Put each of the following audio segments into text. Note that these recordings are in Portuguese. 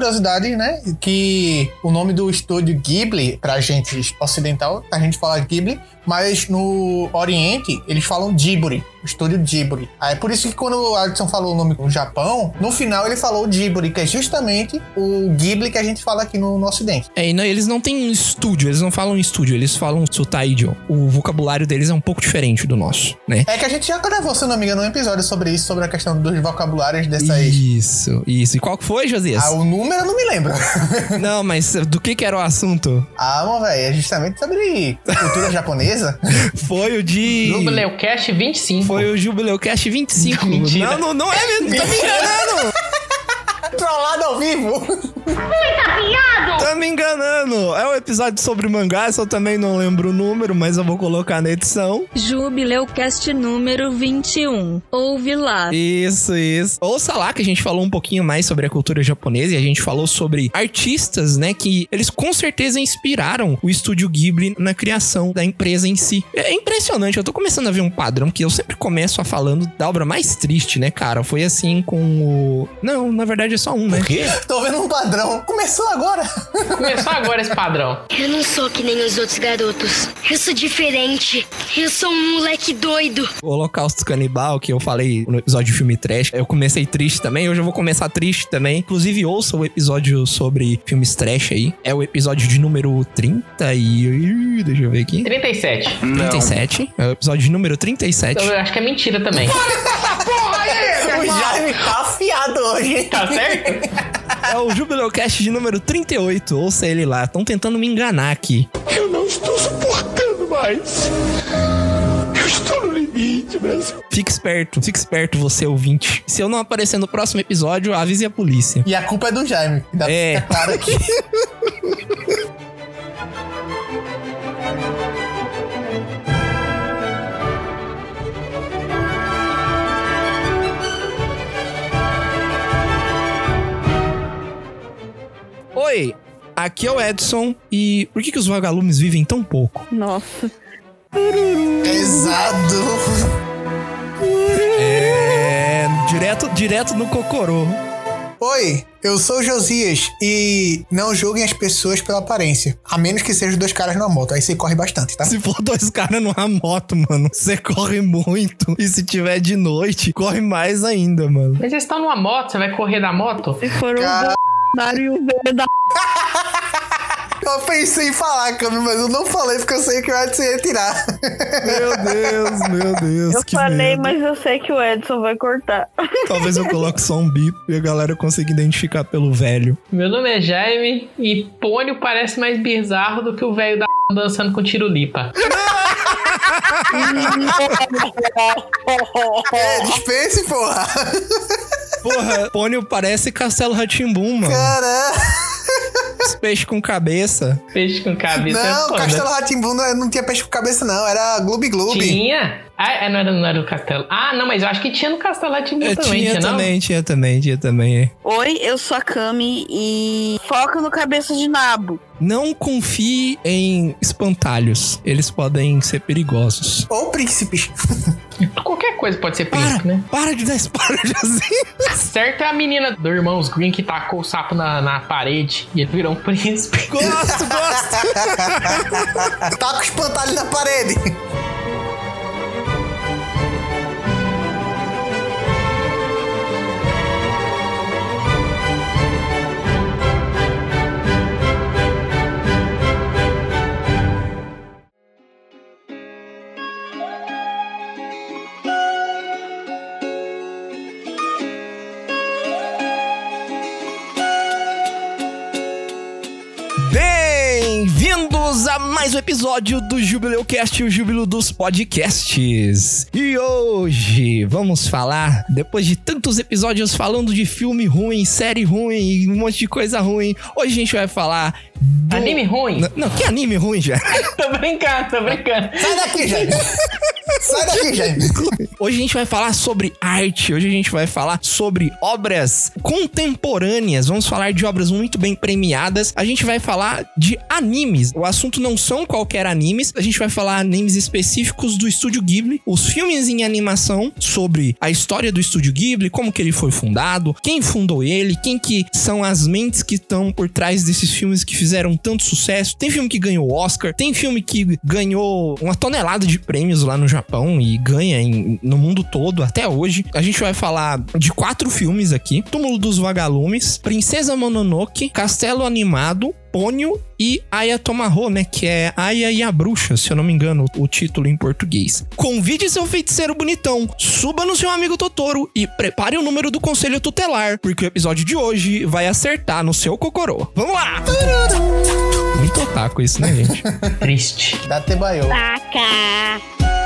curiosidade, né? Que o nome do estúdio Ghibli, pra gente ocidental, a gente fala Ghibli, mas no Oriente eles falam Ghibli, o estúdio Ghibli. Aí é por isso que quando o Adson falou o nome no Japão, no final ele falou Ghibli, que é justamente o Ghibli que a gente fala aqui no, no Ocidente. É, e não, eles não têm um estúdio, eles não falam estúdio, eles falam Sutaijo. O vocabulário deles é um pouco diferente do nosso, né? É que a gente já gravou, se não me engano, um episódio sobre isso, sobre a questão dos vocabulários dessas. Isso, isso. E qual que foi, Josias? Ah, o número eu não me lembro. Não, mas do que que era o assunto? ah, mano, velho, é justamente sobre cultura japonesa. Foi o de... Jubileu Cast 25. Foi o Jubileu Cast 25. Mentira. Não, não, não é mesmo, tá me enganando. Trollado ao vivo! Tá me enganando. É um episódio sobre mangá, eu também não lembro o número, mas eu vou colocar na edição. Jubileucast número 21. Ouve lá. Isso, isso. Ouça lá que a gente falou um pouquinho mais sobre a cultura japonesa e a gente falou sobre artistas, né, que eles com certeza inspiraram o estúdio Ghibli na criação da empresa em si. É impressionante, eu tô começando a ver um padrão que eu sempre começo a falando da obra mais triste, né, cara? Foi assim com o... Não, na verdade é só um, né? Tô vendo um padrão. Começou agora! Começou agora esse padrão. Eu não sou que nem os outros garotos. Eu sou diferente. Eu sou um moleque doido. O Holocausto Canibal, que eu falei no episódio de filme trash, eu comecei triste também, hoje eu vou começar triste também. Inclusive, ouça o episódio sobre filmes trash aí. É o episódio de número 30 e... Deixa eu ver aqui. 37. 37. É o episódio de número 37. Então, eu acho que é mentira também. O Jaime tá afiado hoje? Tá certo? É o Jubileu Cast de número 38. Ouça ele lá. Estão tentando me enganar aqui. Eu não estou suportando mais. Eu estou no limite, Brasil. Fique esperto. Fique esperto, você ouvinte. Se eu não aparecer no próximo episódio, avise a polícia. E a culpa é do Jaime. Dá pra É. ficar claro aqui. Oi, aqui é o Edson. E por que, que os vagalumes vivem tão pouco? Nossa. Pesado. É. Direto, direto no cocorô. Oi, eu sou o Josias e não julguem as pessoas pela aparência. A menos que sejam dois caras numa moto. Aí você corre bastante, tá? Se for dois caras numa moto, mano, você corre muito. E se tiver de noite, corre mais ainda, mano. Mas vocês estão numa moto, você vai correr da moto? Se for o Cara- Bolsonaro e o velho da. Eu pensei em falar, Cami, mas eu não falei porque eu sei que o Edson ia tirar. Meu Deus, meu Deus. Eu que falei, medo. mas eu sei que o Edson vai cortar. Talvez eu coloque só um bip e a galera consiga identificar pelo velho. Meu nome é Jaime e Pônio parece mais bizarro do que o velho da dançando com tirulipa. É, dispense, porra. Porra, pônio parece Castelo Ratimbum, mano. Caramba. Os peixes com cabeça. Peixe com cabeça é Não, foda. Castelo Ratimbu não, não tinha peixe com cabeça, não. Era Gloob Gloob. Tinha? Ah, é, não era, não era do castelo. Ah, não, mas eu acho que tinha no castelo É, também, tinha tinha, não? também, tinha também, tinha também. é. Oi, eu sou a Cami e foca no cabeça de nabo. Não confie em espantalhos. Eles podem ser perigosos. Ou príncipes. Qualquer coisa pode ser príncipe, Para, né? para de dar spoiler, Josinho. Certo é a menina do Irmãos Green que tacou o sapo na, na parede e ele virou um príncipe. Gosto, gosto. tá com o espantalho na parede. Mais um episódio do Jubileu Cast, o júbilo dos podcasts. E hoje vamos falar, depois de tantos episódios falando de filme ruim, série ruim e um monte de coisa ruim, hoje a gente vai falar do... Anime ruim? N- Não, que anime ruim, já? tô brincando, tô brincando. Sai daqui, gente. Sai daqui, gente. Hoje a gente vai falar sobre arte, hoje a gente vai falar sobre obras contemporâneas, vamos falar de obras muito bem premiadas, a gente vai falar de animes. O assunto não são qualquer animes, a gente vai falar animes específicos do Estúdio Ghibli, os filmes em animação sobre a história do Estúdio Ghibli, como que ele foi fundado, quem fundou ele, quem que são as mentes que estão por trás desses filmes que fizeram tanto sucesso. Tem filme que ganhou Oscar, tem filme que ganhou uma tonelada de prêmios lá no Japão e ganha em- no mundo todo até hoje. A gente vai falar de quatro filmes aqui: Túmulo dos Vagalumes, Princesa Mononoke, Castelo Animado, Pônio e Aya Tomaho, né? Que é Aya e a Bruxa, se eu não me engano, o título em português. Convide seu feiticeiro bonitão, suba no seu amigo Totoro e prepare o número do conselho tutelar, porque o episódio de hoje vai acertar no seu cocorô. Vamos lá! Muito otaku isso, né, gente? Triste. Dá Tebaio. Taca.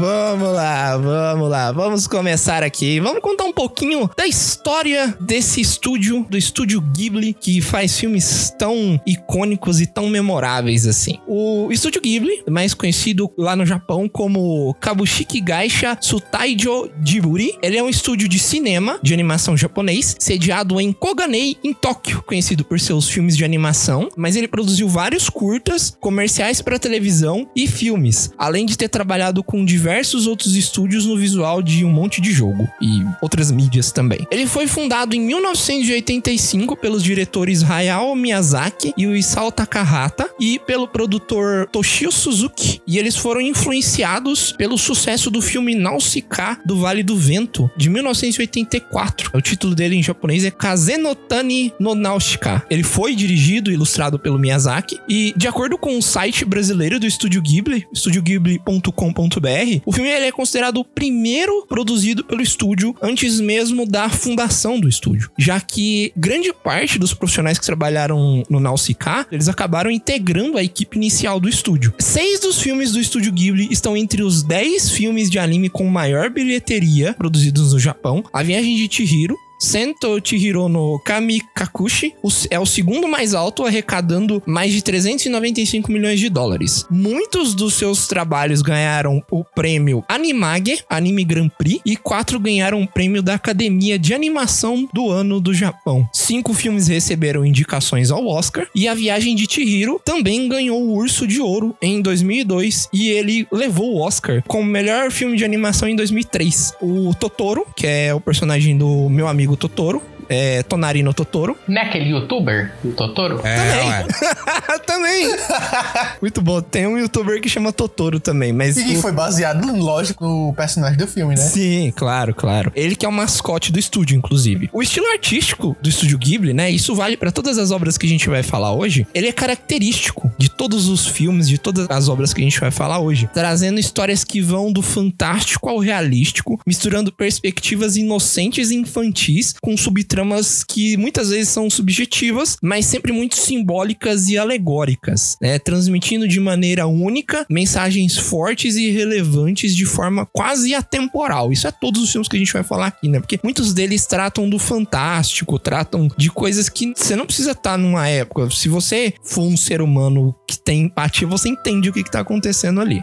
Vamos lá, vamos lá, vamos começar aqui. Vamos contar um pouquinho da história desse estúdio, do estúdio Ghibli, que faz filmes tão icônicos e tão memoráveis assim. O estúdio Ghibli, mais conhecido lá no Japão como Kabushiki Gaisha Sutaijo Jiburi, ele é um estúdio de cinema de animação japonês, sediado em Koganei, em Tóquio, conhecido por seus filmes de animação, mas ele produziu vários curtas, comerciais para televisão e filmes, além de ter trabalhado com diversos outros estúdios no visual de um monte de jogo e outras mídias também. Ele foi fundado em 1985 pelos diretores Hayao Miyazaki e Isao Takahata e pelo produtor Toshio Suzuki, e eles foram influenciados pelo sucesso do filme Nausicaa do Vale do Vento de 1984. O título dele em japonês é Kazenotani no Nausicaa. Ele foi dirigido e ilustrado pelo Miyazaki e de acordo com o site brasileiro do Estúdio Ghibli, estudioghibli.com.br, o filme ele é considerado o primeiro produzido pelo estúdio antes mesmo da fundação do estúdio, já que grande parte dos profissionais que trabalharam no Nausicaa, eles acabaram integrando a equipe inicial do estúdio. Seis dos filmes do estúdio Ghibli estão entre os 10 filmes de anime com maior bilheteria produzidos no Japão. A Viagem de Chihiro, Sento Chihiro no Kamikakushi é o segundo mais alto, arrecadando mais de 395 milhões de dólares. Muitos dos seus trabalhos ganharam o prêmio Animage, Anime Grand Prix, e quatro ganharam o prêmio da Academia de Animação do Ano do Japão. Cinco filmes receberam indicações ao Oscar, e A Viagem de Chihiro também ganhou o Urso de Ouro em 2002, e ele levou o Oscar como melhor filme de animação em 2003. O Totoro, que é o personagem do meu amigo Totoro, é Tonarino Totoro. Não é aquele youtuber, o Totoro? também. também. Muito bom. Tem um youtuber que chama Totoro também, mas. E que o- foi baseado, lógico, no personagem do filme, né? Sim, claro, claro. Ele que é o mascote do estúdio, inclusive. O estilo artístico do estúdio Ghibli, né? Isso vale pra todas as obras que a gente vai falar hoje. Ele é característico de todos os filmes, de todas as obras que a gente vai falar hoje, trazendo histórias que vão do fantástico ao realístico, misturando perspectivas inocentes e infantis com subtramas que muitas vezes são subjetivas, mas sempre muito simbólicas e alegóricas, né? Transmitindo de maneira única mensagens fortes e relevantes de forma quase atemporal. Isso é todos os filmes que a gente vai falar aqui, né? Porque muitos deles tratam do fantástico, tratam de coisas que você não precisa estar numa época. Se você for um ser humano que tem empatia, você entende o que, que tá acontecendo ali.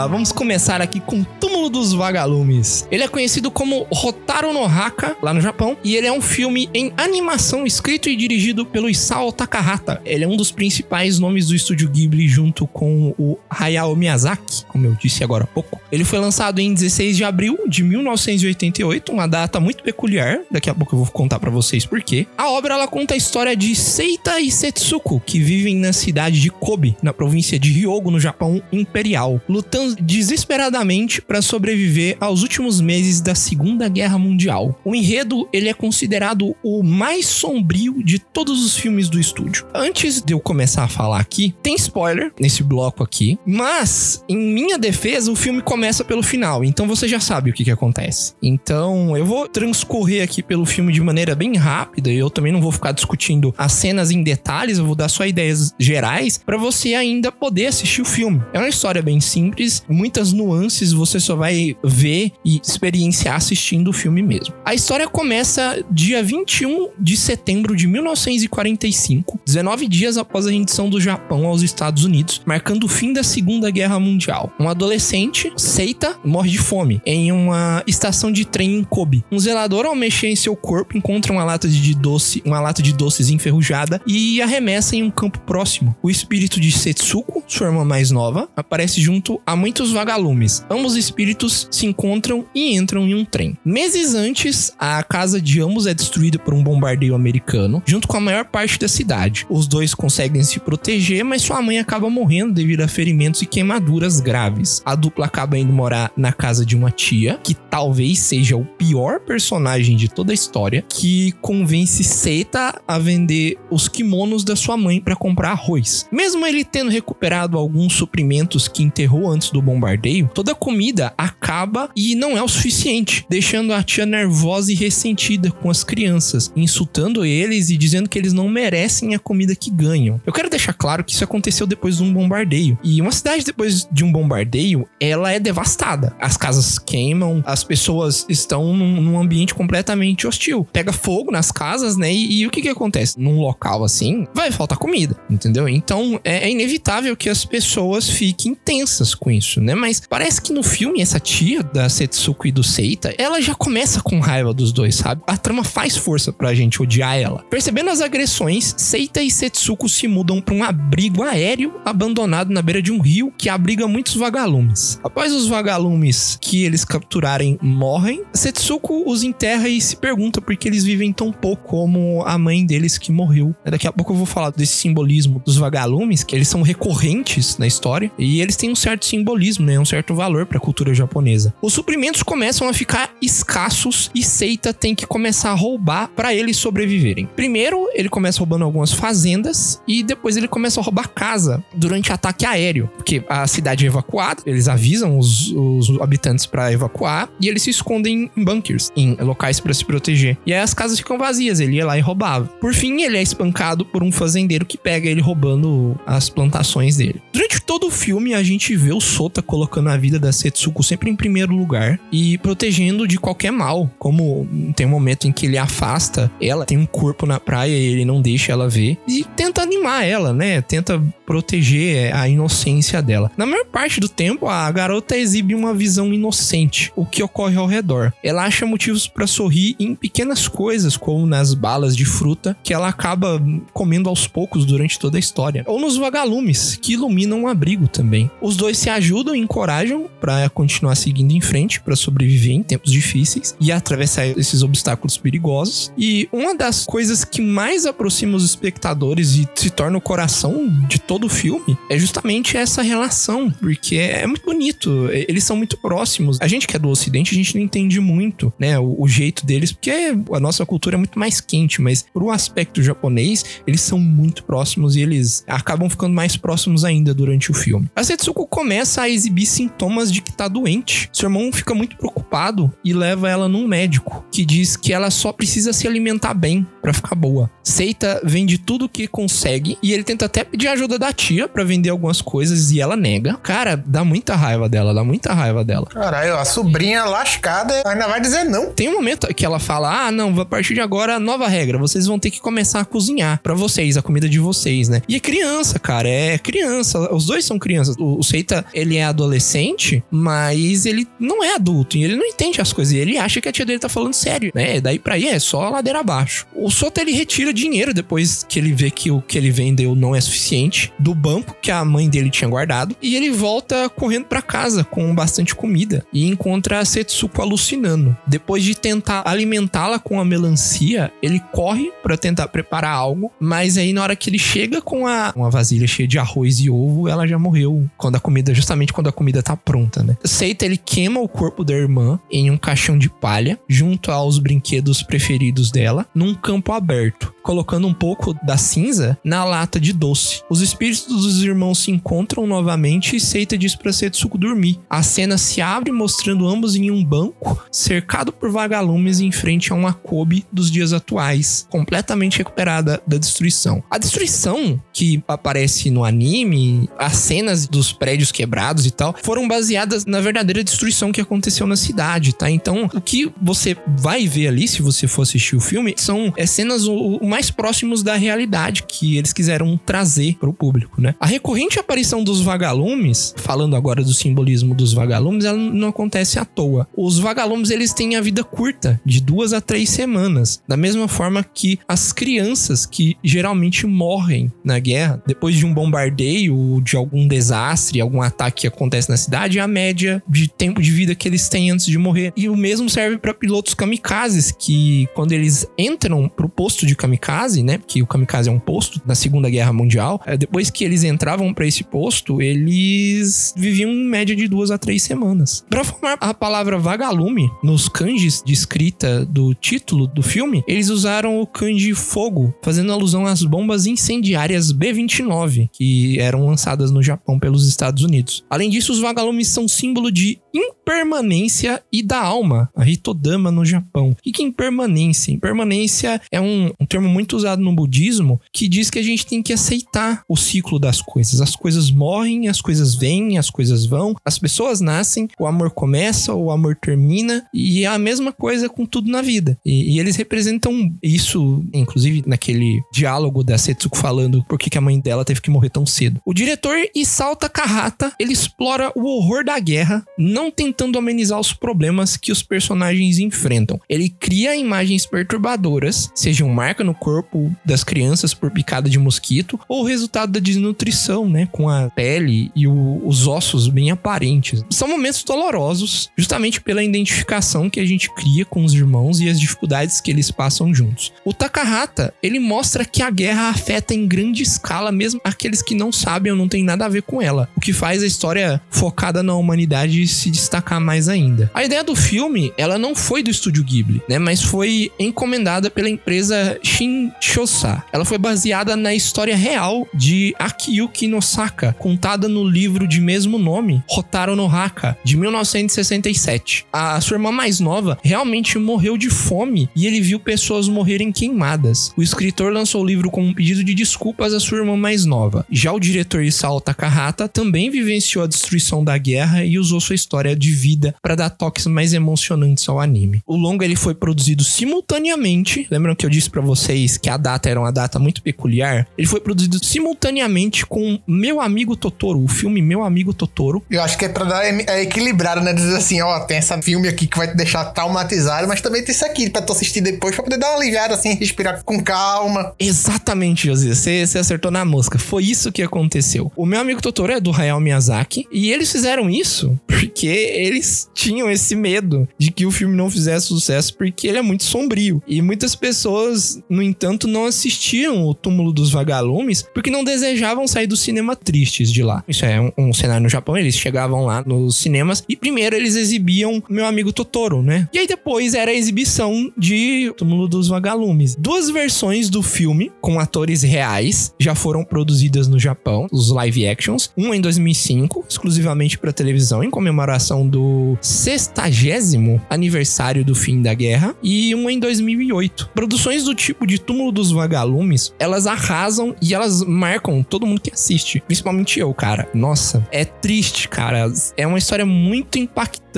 Lá, vamos começar aqui com Túmulo Túmulo dos Vagalumes. Ele é conhecido como Hotaru no Haka, lá no Japão, e ele é um filme em animação escrito e dirigido pelo Isao Takahata. Ele é um dos principais nomes do estúdio Ghibli junto com o Hayao Miyazaki, como eu disse agora há pouco. Ele foi lançado em 16 de abril de 1988, uma data muito peculiar. Daqui a pouco eu vou contar para vocês por quê. A obra ela conta a história de Seita e Setsuko, que vivem na cidade de Kobe, na província de Hyogo, no Japão Imperial, lutando desesperadamente para sobreviver aos últimos meses da Segunda Guerra Mundial. O enredo ele é considerado o mais sombrio de todos os filmes do estúdio. Antes de eu começar a falar aqui, tem spoiler nesse bloco aqui, mas em minha defesa o filme começa pelo final, então você já sabe o que, que acontece. Então eu vou transcorrer aqui pelo filme de maneira bem rápida, e eu também não vou ficar discutindo as cenas em detalhes, eu vou dar só ideias gerais para você ainda poder assistir o filme. É uma história bem simples, muitas nuances você só vai ver e experienciar assistindo o filme mesmo. A história começa dia 21 de setembro de 1945, 19 dias após a rendição do Japão aos Estados Unidos, marcando o fim da Segunda Guerra Mundial. Um adolescente, Seita, morre de fome em uma estação de trem em Kobe. Um zelador, ao mexer em seu corpo, encontra uma lata de doce, uma lata de doces enferrujada e arremessa em um campo próximo. O espírito de Setsuko, sua irmã mais nova, aparece junto a muitos vagalumes. Ambos espíritos se encontram e entram em um trem. Meses antes, a casa de ambos é destruída por um bombardeio americano, junto com a maior parte da cidade. Os dois conseguem se proteger, mas sua mãe acaba morrendo devido a ferimentos e queimaduras graves. A dupla acaba indo morar na casa de uma tia, que talvez seja o pior personagem de toda a história, que convence Seita a vender os kimonos da sua mãe para comprar arroz. Mesmo ele tendo recuperado alguns suprimentos que enterrou antes do bombardeio, toda a comida acaba e não é o suficiente, deixando a tia nervosa e ressentida com as crianças, insultando eles e dizendo que eles não merecem a comida que ganham. Eu quero deixar claro que isso aconteceu depois de um bombardeio. E uma cidade depois de um bombardeio, ela é devastada. As casas queimam, as pessoas estão num, num ambiente completamente hostil. Pega fogo nas casas, né? E, e, o que que acontece? Num local assim, vai faltar comida, entendeu? Então é, é inevitável que as pessoas fiquem tensas com isso, né? Mas parece que no filme, essa tia da Setsuko e do Seita, ela já começa com raiva dos dois, sabe? A trama faz força pra gente odiar ela. Percebendo as agressões, Seita e Setsuko se mudam para um abrigo aéreo abandonado na beira de um rio que abriga muitos vagalumes. Após os vagalumes que eles capturarem morrem, Setsuko os enterra e se pergunta por que eles vivem tão pouco como a mãe deles que morreu. Daqui a pouco eu vou falar desse simbolismo dos vagalumes, que eles são recorrentes na história e eles têm um certo simbolismo, né? Um certo valor para a cultura japonesa. Os suprimentos começam a ficar escassos e Seita tem que começar a roubar para eles sobreviverem. Primeiro, ele começa roubando algumas fazendas e depois ele começa a roubar casa durante ataque aéreo, porque a cidade é evacuada, eles avisam os, os habitantes para evacuar e eles se escondem em bunkers, em locais para se proteger. E aí as casas ficam vazias, ele ia lá e roubava. Por fim, ele é espancado por um fazendeiro que pega ele roubando as plantações dele. Durante todo o filme, a gente vê o Sota colocando a vida da Setsuko sempre em primeiro lugar e protegendo de qualquer mal, como tem um momento em que ele afasta ela, tem um corpo na praia e ele não deixa ela ver e tenta animar ela, né? Tenta proteger a inocência dela. Na maior parte do tempo, a garota exibe uma visão inocente, o que ocorre ao redor. Ela acha motivos para sorrir em pequenas coisas, como nas balas de fruta que ela acaba comendo aos poucos durante toda a história, ou nos vagalumes que iluminam o abrigo também. Os dois se ajudam e encorajam para continuar seguindo em frente, para sobreviver em tempos difíceis e atravessar esses obstáculos perigosos. E uma das coisas que mais aproxima os espectadores e se torna o coração de todo o filme é justamente essa relação, porque é muito bonito. Eles são muito próximos. A gente que é do Ocidente, a gente não entende muito, né, o, o jeito deles, porque a nossa cultura é muito mais quente, mas um aspecto japonês, eles são muito próximos e eles acabam ficando mais próximos ainda durante o filme. A Setsuko começa a exibir sintomas de que tá doente. Seu irmão fica muito preocupado e leva ela num médico que diz que ela só precisa se alimentar bem para ficar boa. Seita vende tudo que consegue e ele tenta até pedir ajuda da tia pra vender algumas coisas e ela nega. Cara, dá muita raiva dela, dá muita raiva dela. Caralho, a sobrinha lascada ainda vai dizer não. Tem um momento que ela fala: Ah, não, a partir de agora, nova regra. Vocês vão ter que começar a cozinhar pra vocês, a comida de vocês, né? E é criança, cara. É criança. Os dois são crianças. O, o Seita, ele é adolescente, mas ele não é adulto. E ele não entende as coisas. E ele acha que a tia dele tá falando sério, né? Daí pra aí é só a ladeira abaixo. O Sota, ele retira dinheiro depois que ele vê que o que ele vendeu não é suficiente do banco que a mãe dele tinha guardado. E ele volta correndo pra casa com bastante comida e encontra a Setsuko alucinando. Depois de tentar alimentá-la com a melancia, ele corre pra tentar preparar algo, mas aí na hora que ele chega com a uma vasilha cheia de arroz e ovo, ela já morreu quando a comida, justamente quando a comida tá pronta, né? Seita ele queima o corpo da irmã em um caixão de palha, junto aos brinquedos preferidos dela, num campo aberto, colocando um pouco da cinza na lata de doce. Os espíritos dos irmãos se encontram novamente e Seita diz pra Setsuko dormir. A cena se abre mostrando ambos em um banco, cercado por vagalumes em frente a uma Kobe dos dias atuais, completamente recuperada da destruição. A destruição que aparece no anime, as cenas dos prédios quebrados e tal, foram baseadas na verdadeira destruição que aconteceu na cidade, tá? Então, o que você vai ver ali, se você for assistir o filme, são é, cenas o, o mais próximos da realidade que eles quiseram trazer para o público, né? A recorrente aparição dos vagalumes, falando agora do simbolismo dos vagalumes, ela não acontece à toa. Os vagalumes, eles têm a vida curta, de duas a três semanas, da mesma forma que as crianças que geralmente morrem na guerra, depois de um bombardeio, de algum desastre, algum ataque que acontece na cidade, é a média de tempo de vida que eles têm antes de morrer. E o mesmo serve para pilotos kamikazes, que quando eles entram pro posto de kamikaze, né? Porque o kamikaze é um posto na Segunda Guerra Mundial, é, que eles entravam para esse posto, eles viviam em média de duas a três semanas. Para formar a palavra vagalume nos kanjis de escrita do título do filme, eles usaram o kanji fogo, fazendo alusão às bombas incendiárias B-29 que eram lançadas no Japão pelos Estados Unidos. Além disso, os vagalumes são símbolo de impermanência e da alma, a Hitodama no Japão. E que impermanência? Impermanência é um, um termo muito usado no budismo que diz que a gente tem que aceitar o ciclo das coisas. As coisas morrem, as coisas vêm, as coisas vão, as pessoas nascem, o amor começa, o amor termina, e é a mesma coisa com tudo na vida. E, e eles representam isso, inclusive naquele diálogo da Setsuko falando por que a mãe dela teve que morrer tão cedo. O diretor Isao Takahata, ele explora o horror da guerra, não tentando amenizar os problemas que os personagens enfrentam. Ele cria imagens perturbadoras, sejam marca no corpo das crianças por picada de mosquito, ou resultado desnutrição, né, com a pele e o, os ossos bem aparentes. São momentos dolorosos, justamente pela identificação que a gente cria com os irmãos e as dificuldades que eles passam juntos. O Takahata, ele mostra que a guerra afeta em grande escala mesmo aqueles que não sabem ou não tem nada a ver com ela, o que faz a história focada na humanidade se destacar mais ainda. A ideia do filme, ela não foi do estúdio Ghibli, né, mas foi encomendada pela empresa Shinchosa. Ela foi baseada na história real de Akiyuki Nosaka, contada no livro de mesmo nome, Rotaro no Haka, de 1967. A sua irmã mais nova realmente morreu de fome e ele viu pessoas morrerem queimadas. O escritor lançou o livro com um pedido de desculpas à sua irmã mais nova. Já o diretor Isao Takahata também vivenciou a destruição da guerra e usou sua história de vida para dar toques mais emocionantes ao anime. O longa ele foi produzido simultaneamente. Lembram que eu disse para vocês que a data era uma data muito peculiar? Ele foi produzido simultaneamente com Meu Amigo Totoro, o filme Meu Amigo Totoro. Eu acho que é pra dar é equilibrado, né? Dizer assim, ó, tem esse filme aqui que vai te deixar traumatizado, mas também tem isso aqui pra tu assistir depois pra poder dar uma aliviada, assim, respirar com calma. Exatamente, José. Você, você acertou na mosca. Foi isso que aconteceu. O Meu Amigo Totoro é do Hayao Miyazaki e eles fizeram isso porque eles tinham esse medo de que o filme não fizesse sucesso porque ele é muito sombrio. E muitas pessoas, no entanto, não assistiam o Túmulo dos Vagalumes porque não desejavam sair do cinema tristes de lá. Isso é um, um cenário no Japão, eles chegavam lá nos cinemas e primeiro eles exibiam Meu Amigo Totoro, né? E aí depois era a exibição de Túmulo dos Vagalumes. Duas versões do filme com atores reais já foram produzidas no Japão, os live actions. Um em 2005, exclusivamente para televisão, em comemoração do sextagésimo aniversário do fim da guerra, e um em 2008. Produções do tipo de Túmulo dos Vagalumes, elas arrasam e elas marcam todo mundo que assiste. Principalmente eu, cara. Nossa, é triste, cara. É uma história muito impactante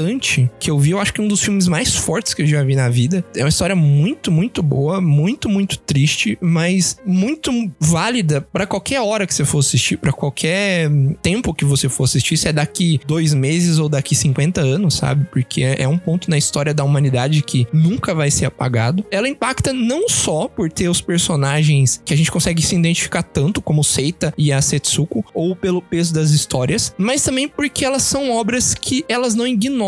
que eu vi. Eu acho que é um dos filmes mais fortes que eu já vi na vida. É uma história muito, muito boa, muito, muito triste, mas muito válida pra qualquer hora que você for assistir, pra qualquer tempo que você for assistir. Se é daqui dois meses ou daqui 50 anos, sabe? Porque é é um ponto na história da humanidade que nunca vai ser apagado. Ela impacta não só por ter os personagens que a gente consegue se identificar tanto, como Seita e a Setsuko, ou pelo peso das histórias, mas também porque elas são obras que elas não ignoram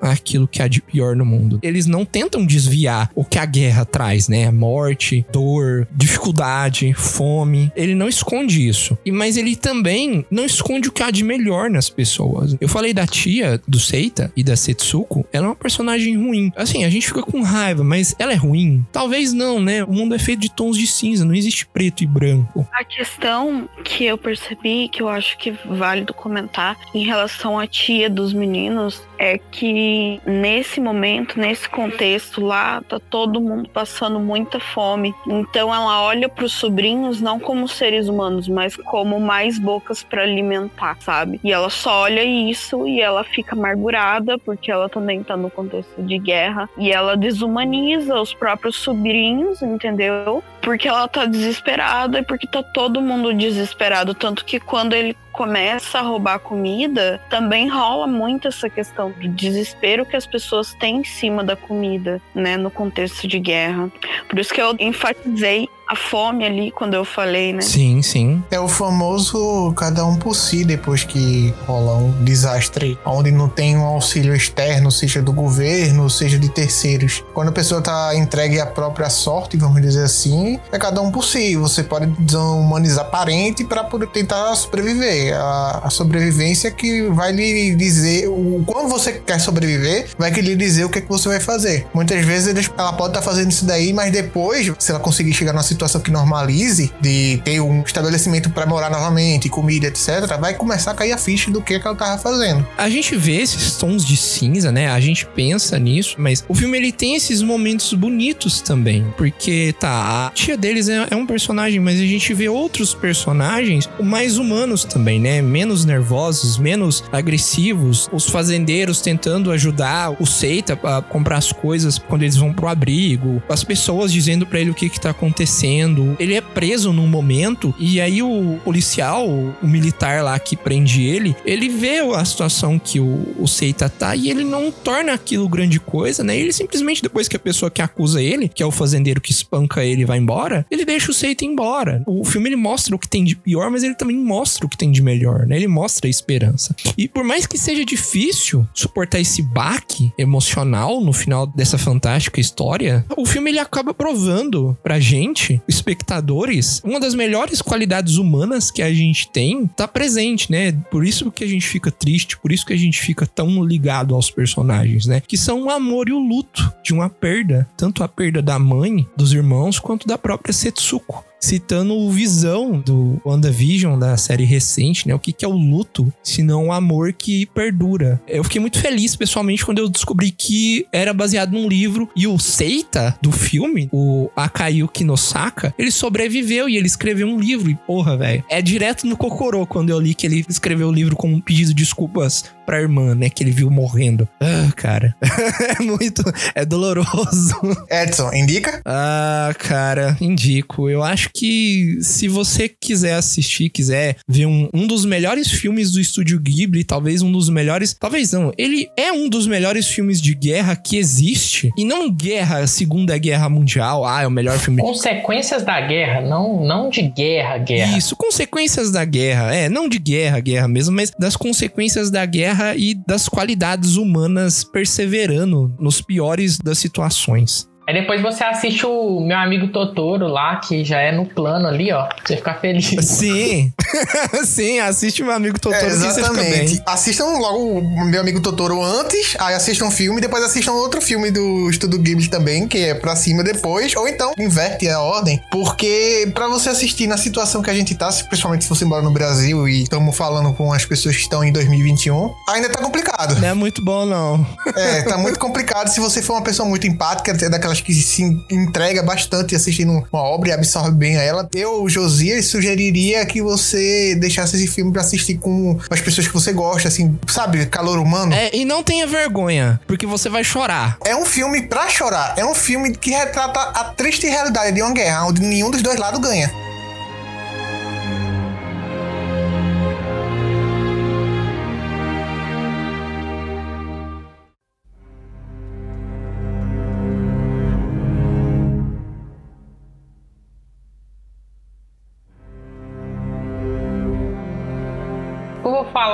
aquilo que há de pior no mundo. Eles não tentam desviar o que a guerra traz, né? Morte, dor, dificuldade, fome. Ele não esconde isso. E mas ele também não esconde o que há de melhor nas pessoas. Eu falei da tia do Seita e da Setsuko, ela é uma personagem ruim. Assim, a gente fica com raiva, mas ela é ruim? Talvez não, né? O mundo é feito de tons de cinza, não existe preto e branco. A questão que eu percebi, que eu acho que é válido comentar em relação à tia dos meninos, é que nesse momento, nesse contexto lá, tá todo mundo passando muita fome. Então ela olha para os sobrinhos não como seres humanos, mas como mais bocas para alimentar, sabe? E ela só olha isso e ela fica amargurada porque ela também tá no contexto de guerra e ela desumaniza os próprios sobrinhos, entendeu? Porque ela tá desesperada e porque tá todo mundo desesperado, tanto que quando ele começa a roubar comida, também rola muito essa questão do desespero que as pessoas têm em cima da comida, né, no contexto de guerra. Por isso que eu enfatizei a fome ali quando eu falei, né? Sim, sim. É o famoso cada um por si depois que rola um desastre, onde não tem um auxílio externo, seja do governo, seja de terceiros. Quando a pessoa tá entregue à própria sorte, vamos dizer assim, é cada um por si. Você pode desumanizar parente para poder tentar sobreviver. A, a sobrevivência que vai lhe dizer o quando você quer sobreviver, vai que lhe dizer o que, é que você vai fazer. Muitas vezes ela pode estar tá fazendo isso daí, mas depois, se ela conseguir chegar numa situação que normalize de ter um estabelecimento para morar novamente, comida, etc., vai começar a cair a ficha do que, que ela tava fazendo. A gente vê esses tons de cinza, né? A gente pensa nisso, mas o filme ele tem esses momentos bonitos também. Porque, tá, a tia deles é, é um personagem, mas a gente vê outros personagens mais humanos também, né? Menos nervosos, menos agressivos. Os fazendeiros tentando ajudar o Seita a comprar as coisas quando eles vão pro abrigo. As pessoas dizendo para ele o que que tá acontecendo acontecendo. Ele é preso num momento e aí o policial, o militar lá que prende ele, ele vê a situação que o, o Seita tá e ele não torna aquilo grande coisa, né? Ele simplesmente, depois que a pessoa que acusa ele, que é o fazendeiro que espanca ele vai embora, ele deixa o Seita embora. O filme ele mostra o que tem de pior, mas ele também mostra o que tem de melhor, né? Ele mostra a esperança. E por mais que seja difícil suportar esse baque emocional no final dessa fantástica história, o filme ele acaba provando pra gente espectadores, uma das melhores qualidades humanas que a gente tem tá presente, né? Por isso que a gente fica triste, por isso que a gente fica tão ligado aos personagens, né? Que são o amor e o luto de uma perda, tanto a perda da mãe, dos irmãos, quanto da própria Setsuko citando o Visão do WandaVision, da série recente, né? O que, que é o luto, se não o amor que perdura. Eu fiquei muito feliz, pessoalmente, quando eu descobri que era baseado num livro e o Seita do filme, o Akayu Kinosaka, ele sobreviveu e ele escreveu um livro. E porra, velho, é direto no Kokorô quando eu li que ele escreveu o livro com um pedido de desculpas pra irmã, né? Que ele viu morrendo. Ah, cara. é muito. É doloroso. Edson, indica? Ah, cara, indico. Eu acho que se você quiser assistir, quiser ver um, um dos melhores filmes do estúdio Ghibli, talvez um dos melhores. Talvez não. Ele é um dos melhores filmes de guerra que existe. E não guerra, Segunda Guerra Mundial. Ah, é o melhor filme. Consequências da guerra, não, não de guerra, guerra. Isso, consequências da guerra. É, não de guerra, guerra mesmo, mas das consequências da guerra e das qualidades humanas perseverando nos piores das situações. Aí depois você assiste o meu amigo Totoro lá, que já é no plano ali, ó. Pra você ficar feliz. Sim. Sim, assiste o meu amigo Totoro É, fica exatamente. bem. Assistam logo o meu amigo Totoro antes, aí assistam um filme, depois assistam outro filme do Estúdio Ghibli também, que é pra cima depois, ou então inverte a ordem, porque pra você assistir na situação que a gente tá, principalmente se você mora no Brasil e estamos falando com as pessoas que estão em 2021, ainda tá complicado. Não é muito bom, não. É, tá muito complicado se você for uma pessoa muito empática, é daquela daquelas que se entrega bastante assistindo uma obra e absorve bem ela, eu, Josias, sugeriria que você deixasse esse filme pra assistir com as pessoas que você gosta, assim, sabe, calor humano. É, e não tenha vergonha, porque você vai chorar. É um filme pra chorar. É um filme que retrata a triste realidade de uma guerra onde nenhum dos dois lados ganha.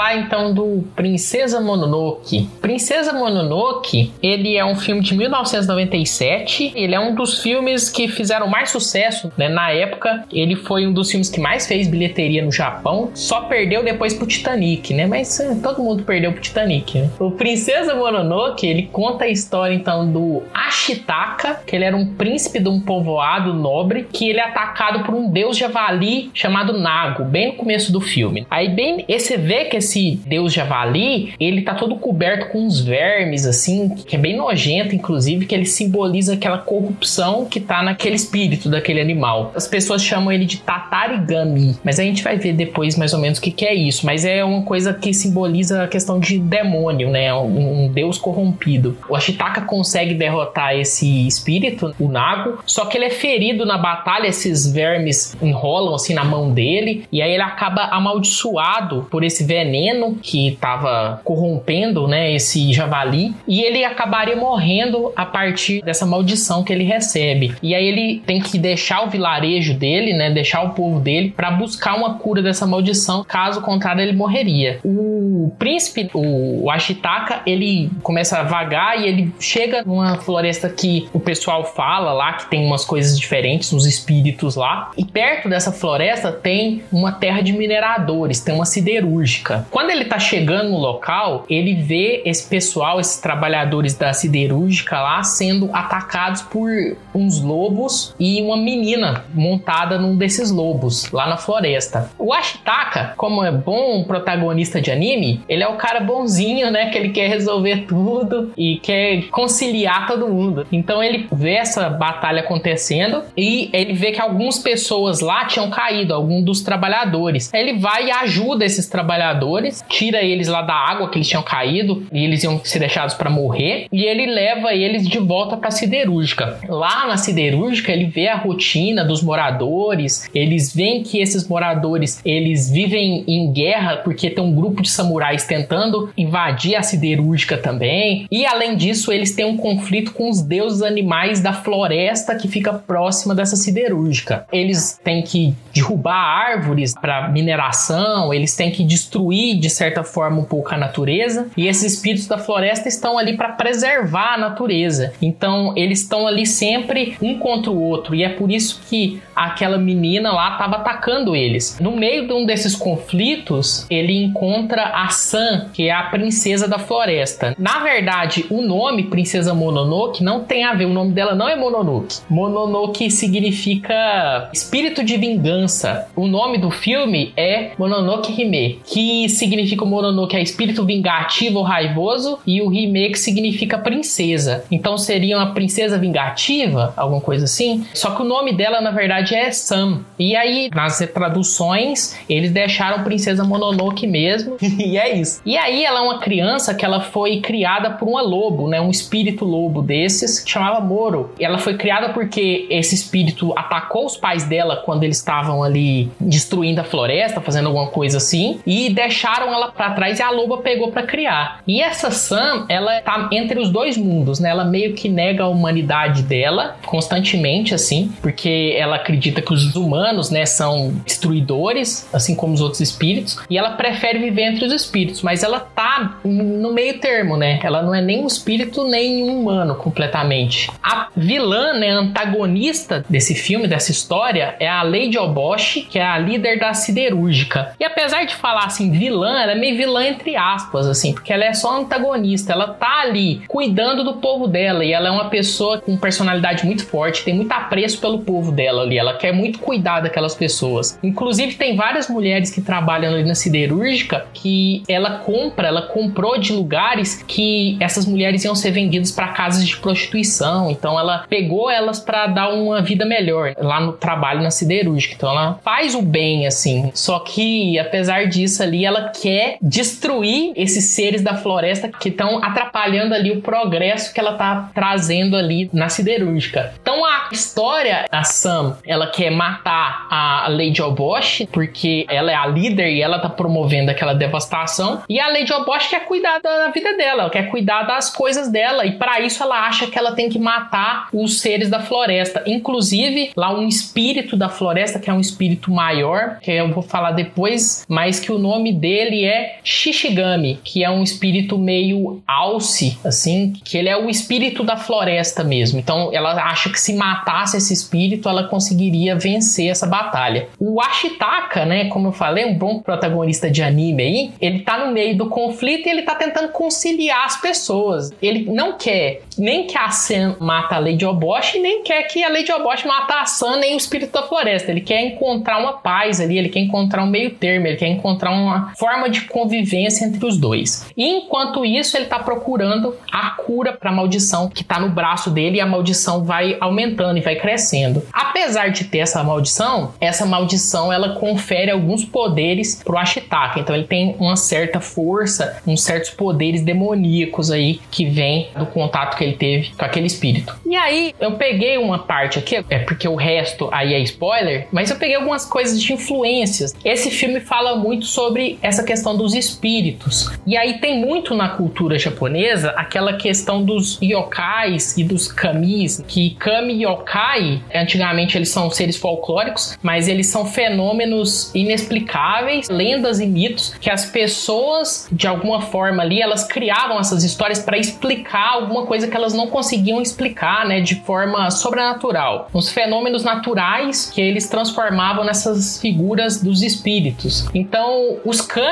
Falar então do Princesa Mononoke. Princesa Mononoke, ele é um filme de 1997. Ele é um dos filmes que fizeram mais sucesso né, na época. Ele foi um dos filmes que mais fez bilheteria no Japão. Só perdeu depois pro Titanic, né? Mas eh, todo mundo perdeu pro Titanic, né? O Princesa Mononoke, ele conta a história então do Ashitaka, que ele era um príncipe de um povoado nobre, que ele é atacado por um deus javali chamado Nago, bem no começo do filme. Aí bem esse vê que esse deus javali, ele tá todo coberto com uns vermes, assim, que é bem nojento, inclusive, que ele simboliza aquela corrupção que tá naquele espírito daquele animal. As pessoas chamam ele de Tatarigami, mas a gente vai ver depois mais ou menos o que, que é isso. Mas é uma coisa que simboliza a questão de demônio, né? Um, um deus corrompido. O Ashitaka consegue derrotar esse espírito, o Nago, só que ele é ferido na batalha, esses vermes enrolam assim na mão dele, e aí ele acaba amaldiçoado por esse veneno que estava corrompendo, né, esse javali, e ele acabaria morrendo a partir dessa maldição que ele recebe. E aí ele tem que deixar o vilarejo dele, né, deixar o povo dele para buscar uma cura dessa maldição, caso contrário ele morreria. O príncipe, o Ashitaka, ele começa a vagar e ele chega numa floresta que o pessoal fala lá que tem umas coisas diferentes, uns espíritos lá. E perto dessa floresta tem uma terra de mineradores, tem uma siderúrgica. Quando ele tá chegando no local, ele vê esse pessoal, esses trabalhadores da siderúrgica lá sendo atacados por uns lobos e uma menina montada num desses lobos lá na floresta. O Ashitaka, como é bom protagonista de anime, ele é o cara bonzinho, né, que ele quer resolver tudo e quer conciliar todo mundo. Então ele vê essa batalha acontecendo e ele vê que algumas pessoas lá tinham caído, algum dos trabalhadores. Ele vai e ajuda esses trabalhadores, tira eles lá da água que eles tinham caído e eles iam ser deixados para morrer, e ele leva eles de volta para siderúrgica. Lá na siderúrgica, ele vê a rotina dos moradores, eles veem que esses moradores, eles vivem em guerra porque tem um grupo de samurais tentando invadir a siderúrgica também. E além disso, eles têm um conflito com os deuses animais da floresta que fica próxima dessa siderúrgica. Eles têm que derrubar árvores para mineração, eles têm que destruir de certa forma um pouco a natureza, e esses espíritos da floresta estão ali para preservar a natureza. Então, eles estão ali sempre um contra o outro, e é por isso que aquela menina lá estava atacando eles. No meio de um desses conflitos, ele encontra a San, que é a princesa da floresta. Na verdade, o nome Princesa Mononoke não tem a ver, o nome dela não é Mononoke. Mononoke significa espírito de vingança. O nome do filme é Mononoke Hime, que significa o Mononoke é espírito vingativo ou raivoso e o Hime que significa princesa. Então seria uma princesa vingativa, alguma coisa assim. Só que o nome dela na verdade é Sam. E aí nas traduções eles deixaram princesa Mononoke mesmo e é isso. E aí ela é uma criança que ela foi criada por uma lobo, né, um espírito lobo desses que chamava Moro. E ela foi criada porque esse espírito atacou os pais dela quando eles estavam ali destruindo a floresta, fazendo alguma coisa assim, e deixaram ela para trás e a loba pegou para criar. E essa Sam, ela tá entre os dois mundos, né? Ela meio que nega a humanidade dela constantemente assim, porque ela acredita que os humanos, né, são destruidores, assim como os outros espíritos, e ela prefere viver entre os espíritos, mas ela tá no meio termo, né? Ela não é nem um espírito nem um humano completamente. A vilã, né, antagonista desse filme, dessa história, é a Lady Oboshi, que é a líder da siderúrgica. E apesar de falar assim, vilã, ela é meio vilã entre aspas, assim, porque ela é só antagonista. Ela tá ali cuidando do povo dela e ela é uma pessoa com personalidade muito forte, tem muito apreço pelo povo dela ali. Ela quer muito cuidar daquelas pessoas. Inclusive, tem várias mulheres que trabalham ali na siderúrgica que ela compra, ela comprou de lugares que essas mulheres iam ser vendidas para casas de prostituição. Então, ela pegou elas para dar uma vida melhor lá no trabalho na siderúrgica. Então, ela faz o bem, assim. Só que, apesar disso ali, ela quer destruir esses seres da floresta que estão atrapalhando ali o progresso que ela tá trazendo ali na siderúrgica. Então, a história, a Sam, ela quer matar a Lady Obosh, porque ela é a líder e ela tá promovendo aquela devastação. E a Lady Obosh quer cuidar da vida dela, ela quer cuidar das coisas dela. E para isso ela acha que ela tem que matar os seres da floresta. Inclusive, lá um espírito da floresta, que é um espírito maior, que eu vou falar depois, mas que o nome dele é Shishigami, que é um espírito meio alce, assim, que ele é o espírito da floresta mesmo. Então ela acha que se matasse esse espírito, ela conseguiria vencer essa batalha. O Ashitaka, né, como eu falei, um bom protagonista de anime aí, ele tá no meio do conflito e ele tá tentando conciliar as pessoas. Ele não quer nem que a Sam mata a Lady Obosh, nem quer que a Lady Obosh mata a Sam nem o espírito da floresta. Ele quer encontrar uma paz ali, ele quer encontrar um meio termo, ele quer encontrar uma forma de convivência entre os dois. E enquanto isso, ele tá procurando a cura para a maldição que tá no braço dele e a maldição vai aumentando e vai crescendo. Apesar de ter essa maldição, essa maldição ela confere alguns poderes pro Ashitaka. Então ele tem uma certa força, uns certos poderes demoníacos aí que vem do contato que ele teve com aquele espírito. E aí eu peguei uma parte aqui, é porque o resto aí é spoiler, mas eu peguei algumas coisas de influências. Esse filme fala muito sobre essa questão dos espíritos. E aí tem muito na cultura japonesa aquela questão dos yokais e dos kamis, que kami yokai, antigamente eles são seres folclóricos, mas eles são fenômenos inexplicáveis, lendas e mitos que as pessoas de alguma forma ali, elas criavam essas histórias para explicar alguma coisa que elas não conseguiam explicar, né, de forma sobrenatural. Os fenômenos naturais que eles transformavam nessas figuras dos espíritos. Então, os kamis,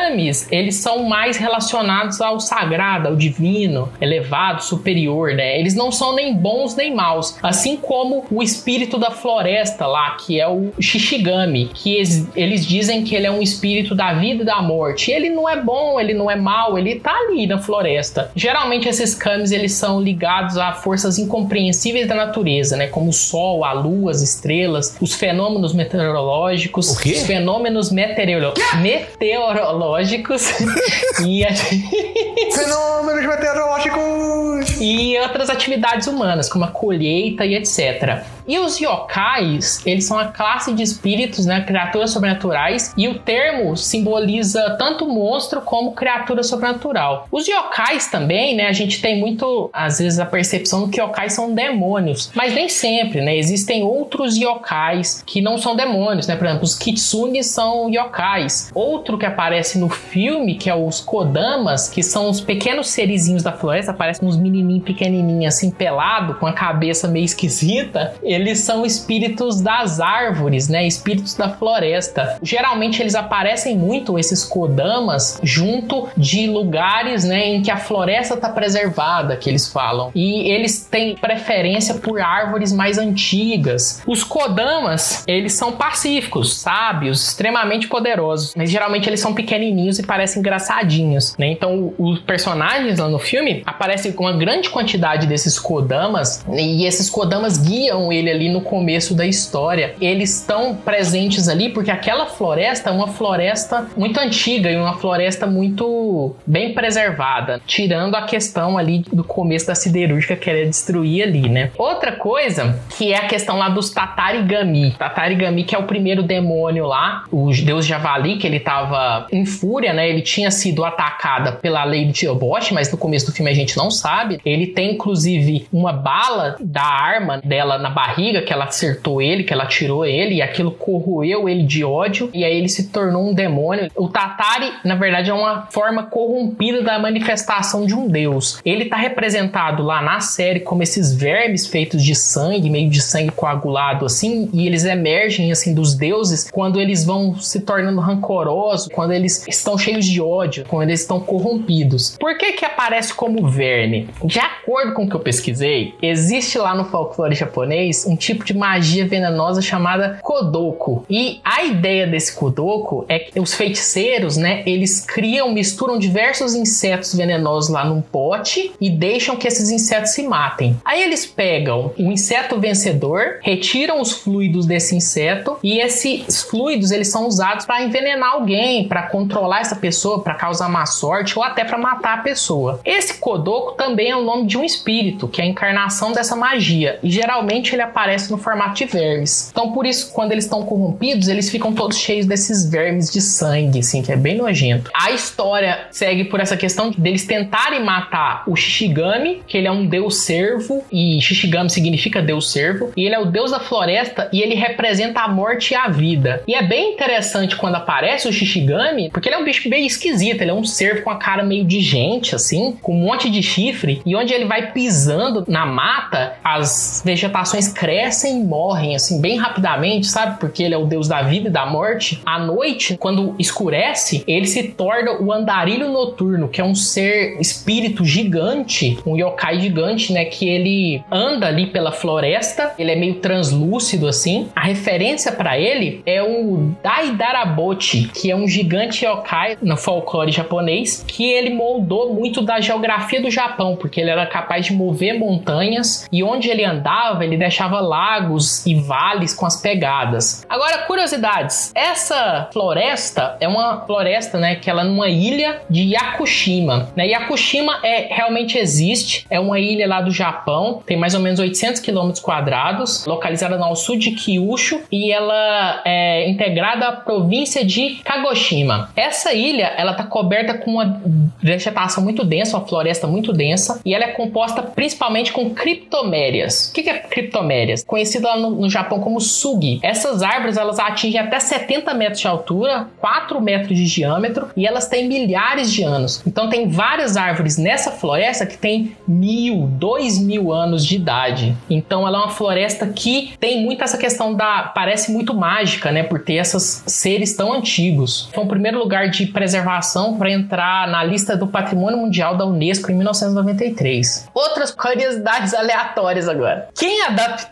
eles são mais relacionados ao sagrado, ao divino, elevado, superior, né? Eles não são nem bons nem maus, assim como o espírito da floresta lá, que é o Shishigami, que eles, eles dizem que ele é um espírito da vida e da morte. Ele não é bom, ele não é mau, ele tá ali na floresta. Geralmente esses kamis eles são ligados a forças incompreensíveis da natureza, né? Como o sol, a lua, as estrelas, os fenômenos meteorológicos, O quê? os fenômenos meteorolo- meteorológicos e, Fenômenos meteorológicos! e outras atividades humanas, como a colheita e etc. E os yokais, eles são a classe de espíritos, né, criaturas sobrenaturais, e o termo simboliza tanto monstro como criatura sobrenatural. Os yokais também, né, a gente tem muito, às vezes, a percepção que yokais são demônios, mas nem sempre, né, existem outros yokais que não são demônios, né, por exemplo, os kitsunes são yokais. Outro que aparece no filme, que é os kodamas, que são os pequenos serizinhos da floresta, parecem uns menininhos pequenininhos assim, pelado, com a cabeça meio esquisita, eles são espíritos das árvores, né? Espíritos da floresta. Geralmente eles aparecem muito, esses kodamas, junto de lugares, né, em que a floresta está preservada, que eles falam. E eles têm preferência por árvores mais antigas. Os kodamas, eles são pacíficos, sábios, extremamente poderosos, mas geralmente eles são pequenininhos e parecem engraçadinhos, né? Então os personagens lá no filme aparecem com uma grande quantidade desses kodamas e esses kodamas guiam ele ali no começo da história. Eles estão presentes ali porque aquela floresta é uma floresta muito antiga e uma floresta muito bem preservada, tirando a questão ali do começo da siderúrgica querer destruir ali, né? Outra coisa que é a questão lá dos Tatarigami. Tatarigami que é o primeiro demônio lá, o deus javali que ele tava em fúria, né? Ele tinha sido atacada pela Lady Obosh, mas no começo do filme a gente não sabe. Ele tem inclusive uma bala da arma dela na barriga barriga, que ela acertou ele, que ela tirou ele, e aquilo corroeu ele de ódio, e aí ele se tornou um demônio. O Tatari, na verdade, é uma forma corrompida da manifestação de um deus. Ele tá representado lá na série como esses vermes feitos de sangue, meio de sangue coagulado assim, e eles emergem assim dos deuses quando eles vão se tornando rancorosos, quando eles estão cheios de ódio, quando eles estão corrompidos. Por que que aparece como verme? De acordo com o que eu pesquisei, existe lá no folclore japonês um tipo de magia venenosa chamada Kodoko. E a ideia desse Kodoko é que os feiticeiros, né, eles criam, misturam diversos insetos venenosos lá num pote e deixam que esses insetos se matem. Aí eles pegam o inseto vencedor, retiram os fluidos desse inseto e esses fluidos eles são usados para envenenar alguém, para controlar essa pessoa, para causar má sorte ou até para matar a pessoa. Esse Kodoko também é o nome de um espírito, que é a encarnação dessa magia, e geralmente ele aparece no formato de vermes. Então por isso quando eles estão corrompidos, eles ficam todos cheios desses vermes de sangue, assim, que é bem nojento. A história segue por essa questão deles tentarem matar o Shishigami, que ele é um deus servo, e Shishigami significa deus servo, e ele é o deus da floresta e ele representa a morte e a vida. E é bem interessante quando aparece o Shishigami, porque ele é um bicho bem esquisito, ele é um servo com a cara meio de gente, assim, com um monte de chifre, e onde ele vai pisando na mata, as vegetações crescem e morrem, assim, bem rapidamente, sabe? Porque ele é o deus da vida e da morte. À noite, quando escurece, ele se torna o andarilho noturno, que é um ser espírito gigante, um yokai gigante, né? Que ele anda ali pela floresta, ele é meio translúcido assim. A referência para ele é o Daidarabochi, que é um gigante yokai no folclore japonês, que ele moldou muito da geografia do Japão, porque ele era capaz de mover montanhas e onde ele andava, ele deixava lagos e vales com as pegadas. Agora, curiosidades. Essa floresta é uma floresta, né, que ela é numa ilha de Yakushima, né? Yakushima é realmente existe, é uma ilha lá do Japão, tem mais ou menos 800 quilômetros quadrados, localizada no sul de Kyushu e ela é integrada à província de Kagoshima. Essa ilha, ela tá coberta com uma vegetação muito densa, uma floresta muito densa, e ela é composta principalmente com criptomérias. O que, é criptomérias? Conhecida lá no, no Japão como sugi. Essas árvores, elas atingem até 70 metros de altura, 4 metros de diâmetro, e elas têm milhares de anos. Então tem várias árvores nessa floresta que tem mil, dois mil anos de idade. Então ela é uma floresta que tem muito essa questão da. parece muito mágica, né? Por ter esses seres tão antigos. Foi o primeiro lugar de preservação para entrar na lista do Patrimônio Mundial da Unesco em 1993. Outras curiosidades aleatórias agora. Quem adaptou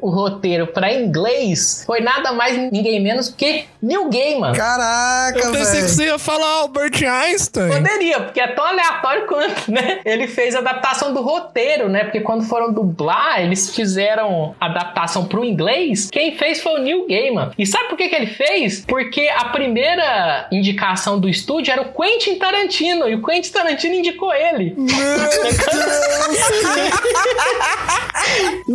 o roteiro para inglês foi nada mais ninguém menos que Neil Gaiman. Caraca, Eu pensei que velho. você ia falar Albert Einstein. Poderia, porque é tão aleatório quanto, né? Ele fez a adaptação do roteiro, né? Porque quando foram dublar, eles fizeram adaptação pro inglês. Quem fez foi o Neil Gaiman. E sabe por que, que ele fez? Porque a primeira indicação do estúdio era o Quentin Tarantino. E o Quentin Tarantino indicou ele.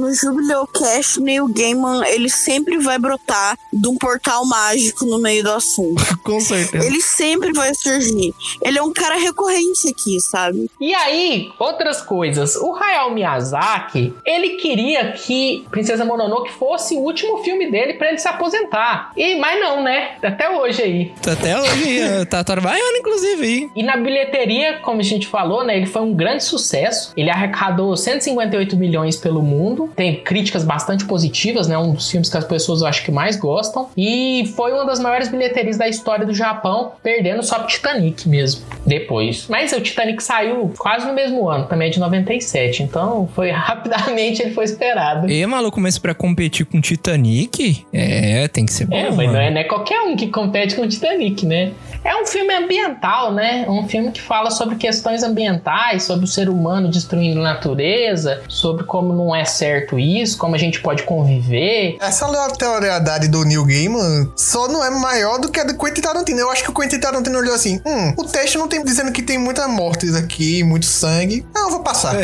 Jubileu Cast, Neil Gaiman, ele sempre vai brotar de um portal mágico no meio do assunto. Com certeza. Ele sempre vai surgir. Ele é um cara recorrente aqui, sabe? E aí, outras coisas. O Hayao Miyazaki, ele queria que Princesa Mononoke fosse o último filme dele pra ele se aposentar. E mas não, né? Até hoje aí. Até hoje, tá trabalhando, inclusive, aí. E na bilheteria, como a gente falou, né, ele foi um grande sucesso. Ele arrecadou 158 milhões pelo mundo. Tem críticas bastante positivas, né? Um dos filmes que as pessoas eu acho que mais gostam. E foi uma das maiores bilheterias da história do Japão, perdendo só pro Titanic mesmo. Depois. Mas o Titanic saiu quase no mesmo ano, também é de 97. Então foi rapidamente ele foi esperado. E, maluco, mas pra competir com Titanic, é, tem que ser bom, É, mas não é, não é qualquer um que compete com o Titanic, né? É um filme ambiental, né? Um filme que fala sobre questões ambientais, sobre o ser humano destruindo a natureza, sobre como não é certo isso, como a gente pode conviver. Essa aleatoriedade do Neil Gaiman só não é maior do que a do Quentin Tarantino. Eu acho que o Quentin Tarantino olhou assim: hum, o texto não tem dizendo que tem muitas mortes aqui, muito sangue. Não, eu vou passar.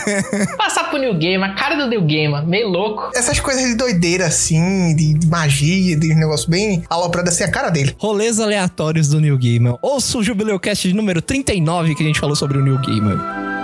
Passar pro New Game, a cara do New Game, meio louco. Essas coisas de doideira assim, de, de magia, de negócio bem aloprado assim, a cara dele. Rolês aleatórios do New Gaiman. Ouça o Jubileu Cast de número 39 que a gente falou sobre o New Gaiman.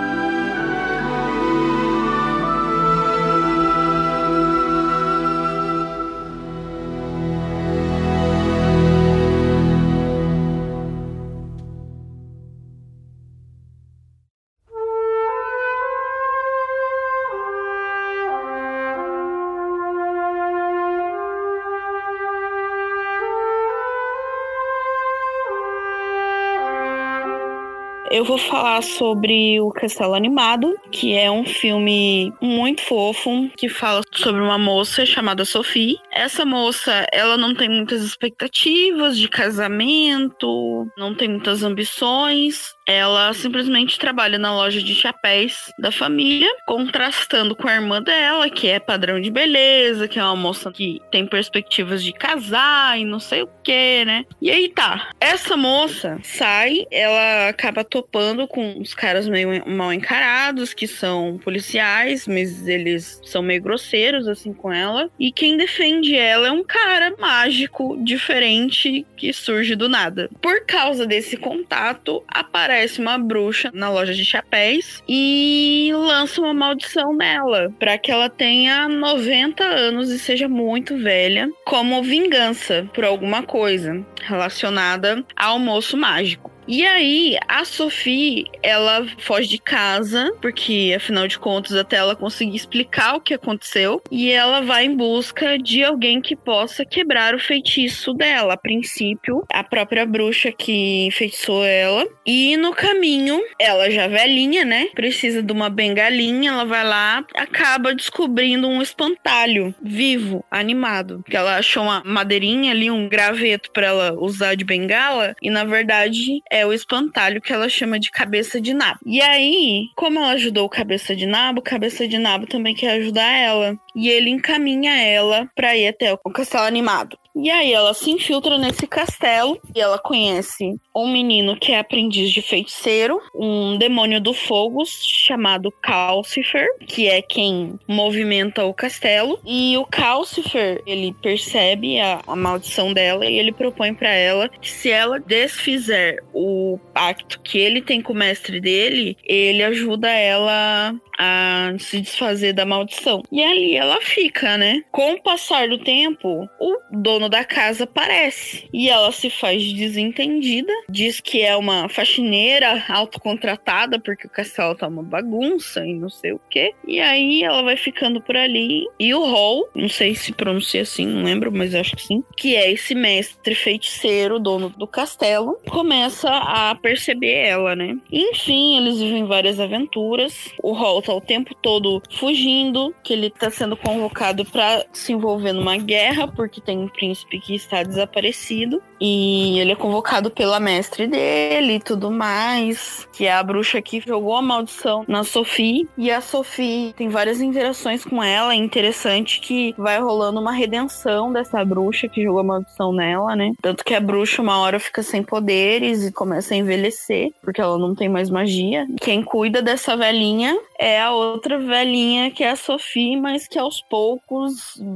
Eu vou falar sobre o Castelo Animado, que é um filme muito fofo que fala sobre uma moça chamada Sophie. Essa moça, ela não tem muitas expectativas de casamento, não tem muitas ambições. Ela simplesmente trabalha na loja de chapéus da família, contrastando com a irmã dela, que é padrão de beleza, que é uma moça que tem perspectivas de casar e não sei o que, né? E aí tá. Essa moça sai, ela acaba topando com os caras meio mal encarados, que são policiais, mas eles são meio grosseiros assim com ela. E quem defende ela é um cara mágico, diferente, que surge do nada. Por causa desse contato, aparece uma bruxa na loja de chapéus e lança uma maldição nela para que ela tenha 90 anos e seja muito velha, como vingança por alguma coisa relacionada ao moço mágico. E aí, a Sophie, ela foge de casa, porque afinal de contas, até ela conseguir explicar o que aconteceu, e ela vai em busca de alguém que possa quebrar o feitiço dela. A princípio, a própria bruxa que enfeitiçou ela. E no caminho, ela já velhinha, né? Precisa de uma bengalinha, ela vai lá, acaba descobrindo um espantalho vivo, animado. Que ela achou uma madeirinha ali, um graveto para ela usar de bengala, e na verdade é o espantalho que ela chama de cabeça de nabo. E aí, como ela ajudou o cabeça de nabo, cabeça de nabo também quer ajudar ela. E ele encaminha ela para ir até o castelo animado. E aí ela se infiltra nesse castelo e ela conhece um menino que é aprendiz de feiticeiro, um demônio do fogo chamado Calcifer, que é quem movimenta o castelo. E o Calcifer, ele percebe a, a maldição dela e ele propõe para ela que se ela desfizer o pacto que ele tem com o mestre dele, ele ajuda ela a se desfazer da maldição. E ali ela fica, né? Com o passar do tempo, o dono da casa aparece e ela se faz desentendida, diz que é uma faxineira autocontratada porque o castelo tá uma bagunça e não sei o que. E aí ela vai ficando por ali e o Hall, não sei se pronuncia assim, não lembro, mas acho que sim, que é esse mestre feiticeiro, dono do castelo, começa a perceber ela, né? Enfim, eles vivem várias aventuras. O Hall tá o tempo todo fugindo, que ele tá sendo convocado para se envolver numa guerra, porque tem um príncipe que está desaparecido. E ele é convocado pela mestre dele e tudo mais, que é a bruxa que jogou a maldição na Sophie. E a Sophie tem várias interações com ela. É interessante que vai rolando uma redenção dessa bruxa que jogou a maldição nela, né? Tanto que a bruxa uma hora fica sem poderes e começa a envelhecer, porque ela não tem mais magia. Quem cuida dessa velhinha é a outra velhinha que é a Sophie, mas que aos poucos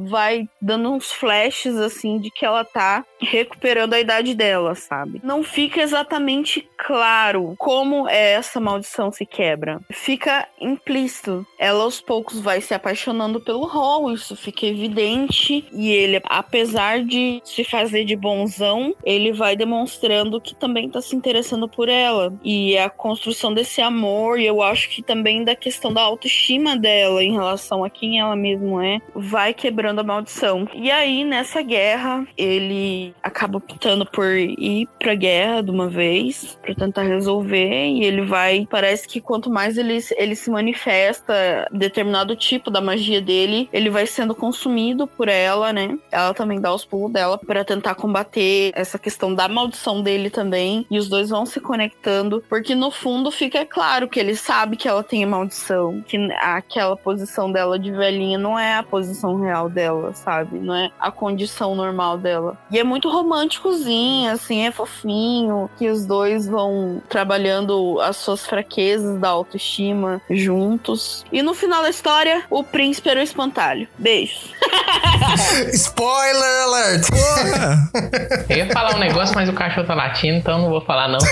vai dando uns flashes assim de que ela tá recuperando a idade dela, sabe? Não fica exatamente claro como essa maldição se quebra. Fica implícito. Ela aos poucos vai se apaixonando pelo Hall, isso fica evidente. E ele, apesar de se fazer de bonzão, ele vai demonstrando que também tá se interessando por ela. E a construção desse amor, e eu acho que também da questão da autoestima dela em relação a quem ela mesma é, vai quebrando a maldição. E aí, nessa guerra, ele acaba optando por ir pra guerra de uma vez, para tentar resolver, e ele vai. Parece que quanto mais ele, ele se manifesta, determinado tipo da magia dele, ele vai sendo consumido por ela, né? Ela também dá os pulos dela para tentar combater essa questão da maldição dele também, e os dois vão se conectando, porque no fundo fica claro que ele sabe que ela tem maldição, que aquela posição dela de velhinha não é a posição real dela, sabe? Não é a condição normal dela. E é muito românticozinho, assim, é fofinho, que os dois vão trabalhando as suas fraquezas da autoestima juntos. E no final da história, o príncipe era o espantalho. Beijos. Spoiler alert! Eu ia falar um negócio, mas o cachorro tá latindo, então não vou falar não.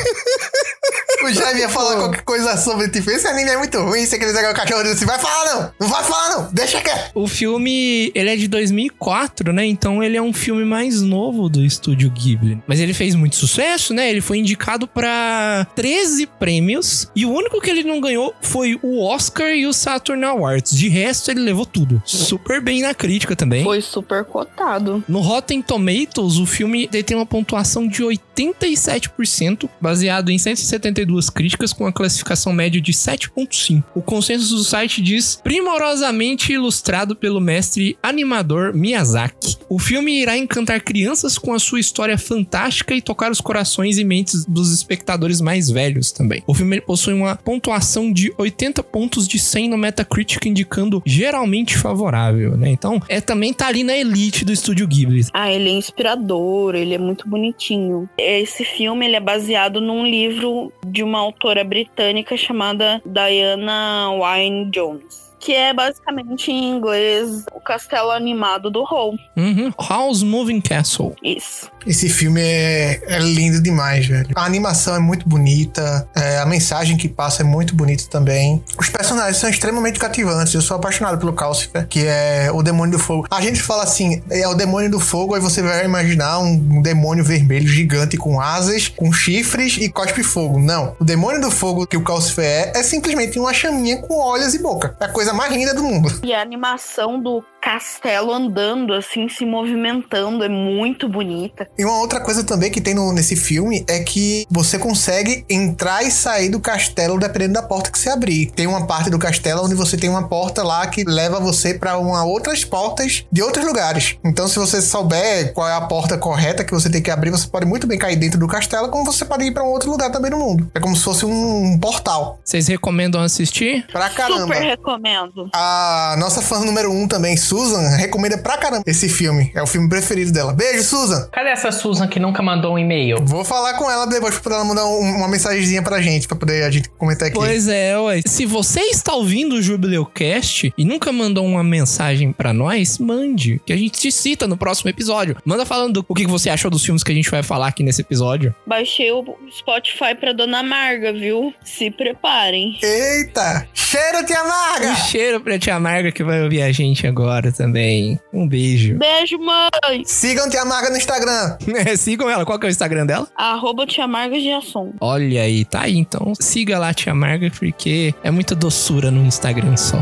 O Jaime ia falar qualquer coisa sobre tipo, esse anime é muito ruim, você quer dizer que o cachorro disse, assim, vai falar não, não vai falar não, deixa quieto. O filme, ele é de 2004, né? Então ele é um filme mais novo do estúdio Ghibli. Mas ele fez muito sucesso, né? Ele foi indicado pra 13 prêmios e o único que ele não ganhou foi o Oscar e o Saturn Awards. De resto, ele levou tudo. Super bem na crítica também. Foi super cotado. No Rotten Tomatoes, o filme ele tem uma pontuação de 87%, baseado em 172 pelas críticas com a classificação média de 7.5. O consenso do site diz primorosamente ilustrado pelo mestre animador Miyazaki. O filme irá encantar crianças com a sua história fantástica e tocar os corações e mentes dos espectadores mais velhos também. O filme possui uma pontuação de 80 pontos de 100 no Metacritic, indicando geralmente favorável, né? Então, é também tá ali na elite do estúdio Ghibli. Ah, ele é inspirador, ele é muito bonitinho. Esse filme ele é baseado num livro de uma autora britânica chamada Diana Wynne Jones. Que é basicamente em inglês o castelo animado do Home. Uhum. House Moving Castle. Isso. Esse filme é, é lindo demais, velho. A animação é muito bonita, é, a mensagem que passa é muito bonita também. Os personagens são extremamente cativantes. Eu sou apaixonado pelo Calcifer, que é o demônio do fogo. A gente fala assim, é o demônio do fogo, aí você vai imaginar um, demônio vermelho gigante com asas, com chifres e cospe fogo. Não. O demônio do fogo que o Calcifer é, é simplesmente uma chaminha com olhos e boca. É a coisa mais linda do mundo. E a animação do castelo andando, assim, se movimentando, é muito bonita. E uma outra coisa também que tem no- nesse filme é que você consegue entrar e sair do castelo dependendo da porta que você abrir. Tem uma parte do castelo onde você tem uma porta lá que leva você para uma outras portas de outros lugares. Então, se você souber qual é a porta correta que você tem que abrir, você pode muito bem cair dentro do castelo, como você pode ir para um outro lugar também no mundo. É como se fosse um portal. Vocês recomendam assistir? Pra caramba. Super recomendo. A nossa fã número um também, Susan, recomenda pra caramba esse filme. É o filme preferido dela. Beijo, Susan! Cadê essa Susan que nunca mandou um e-mail? Vou falar com ela depois pra ela mandar um- uma mensagenzinha pra gente, pra poder a gente comentar aqui. Pois é, ué. Se você está ouvindo o Jubileucast e nunca mandou uma mensagem pra nós, mande, que a gente te cita no próximo episódio. Manda falando o que você achou dos filmes que a gente vai falar aqui nesse episódio. Baixei o Spotify pra Dona Marga, viu? Se preparem. Eita! Cheiro, tia Marga! Um cheiro pra tia Marga que vai ouvir a gente agora também. Um beijo. Beijo, mãe! Sigam tia Marga no Instagram. É, sigam ela. Qual que é o Instagram dela? Arroba Tia Marga de Assom. Olha aí, tá aí. Então siga lá a tia Marga, porque é muita doçura no Instagram só.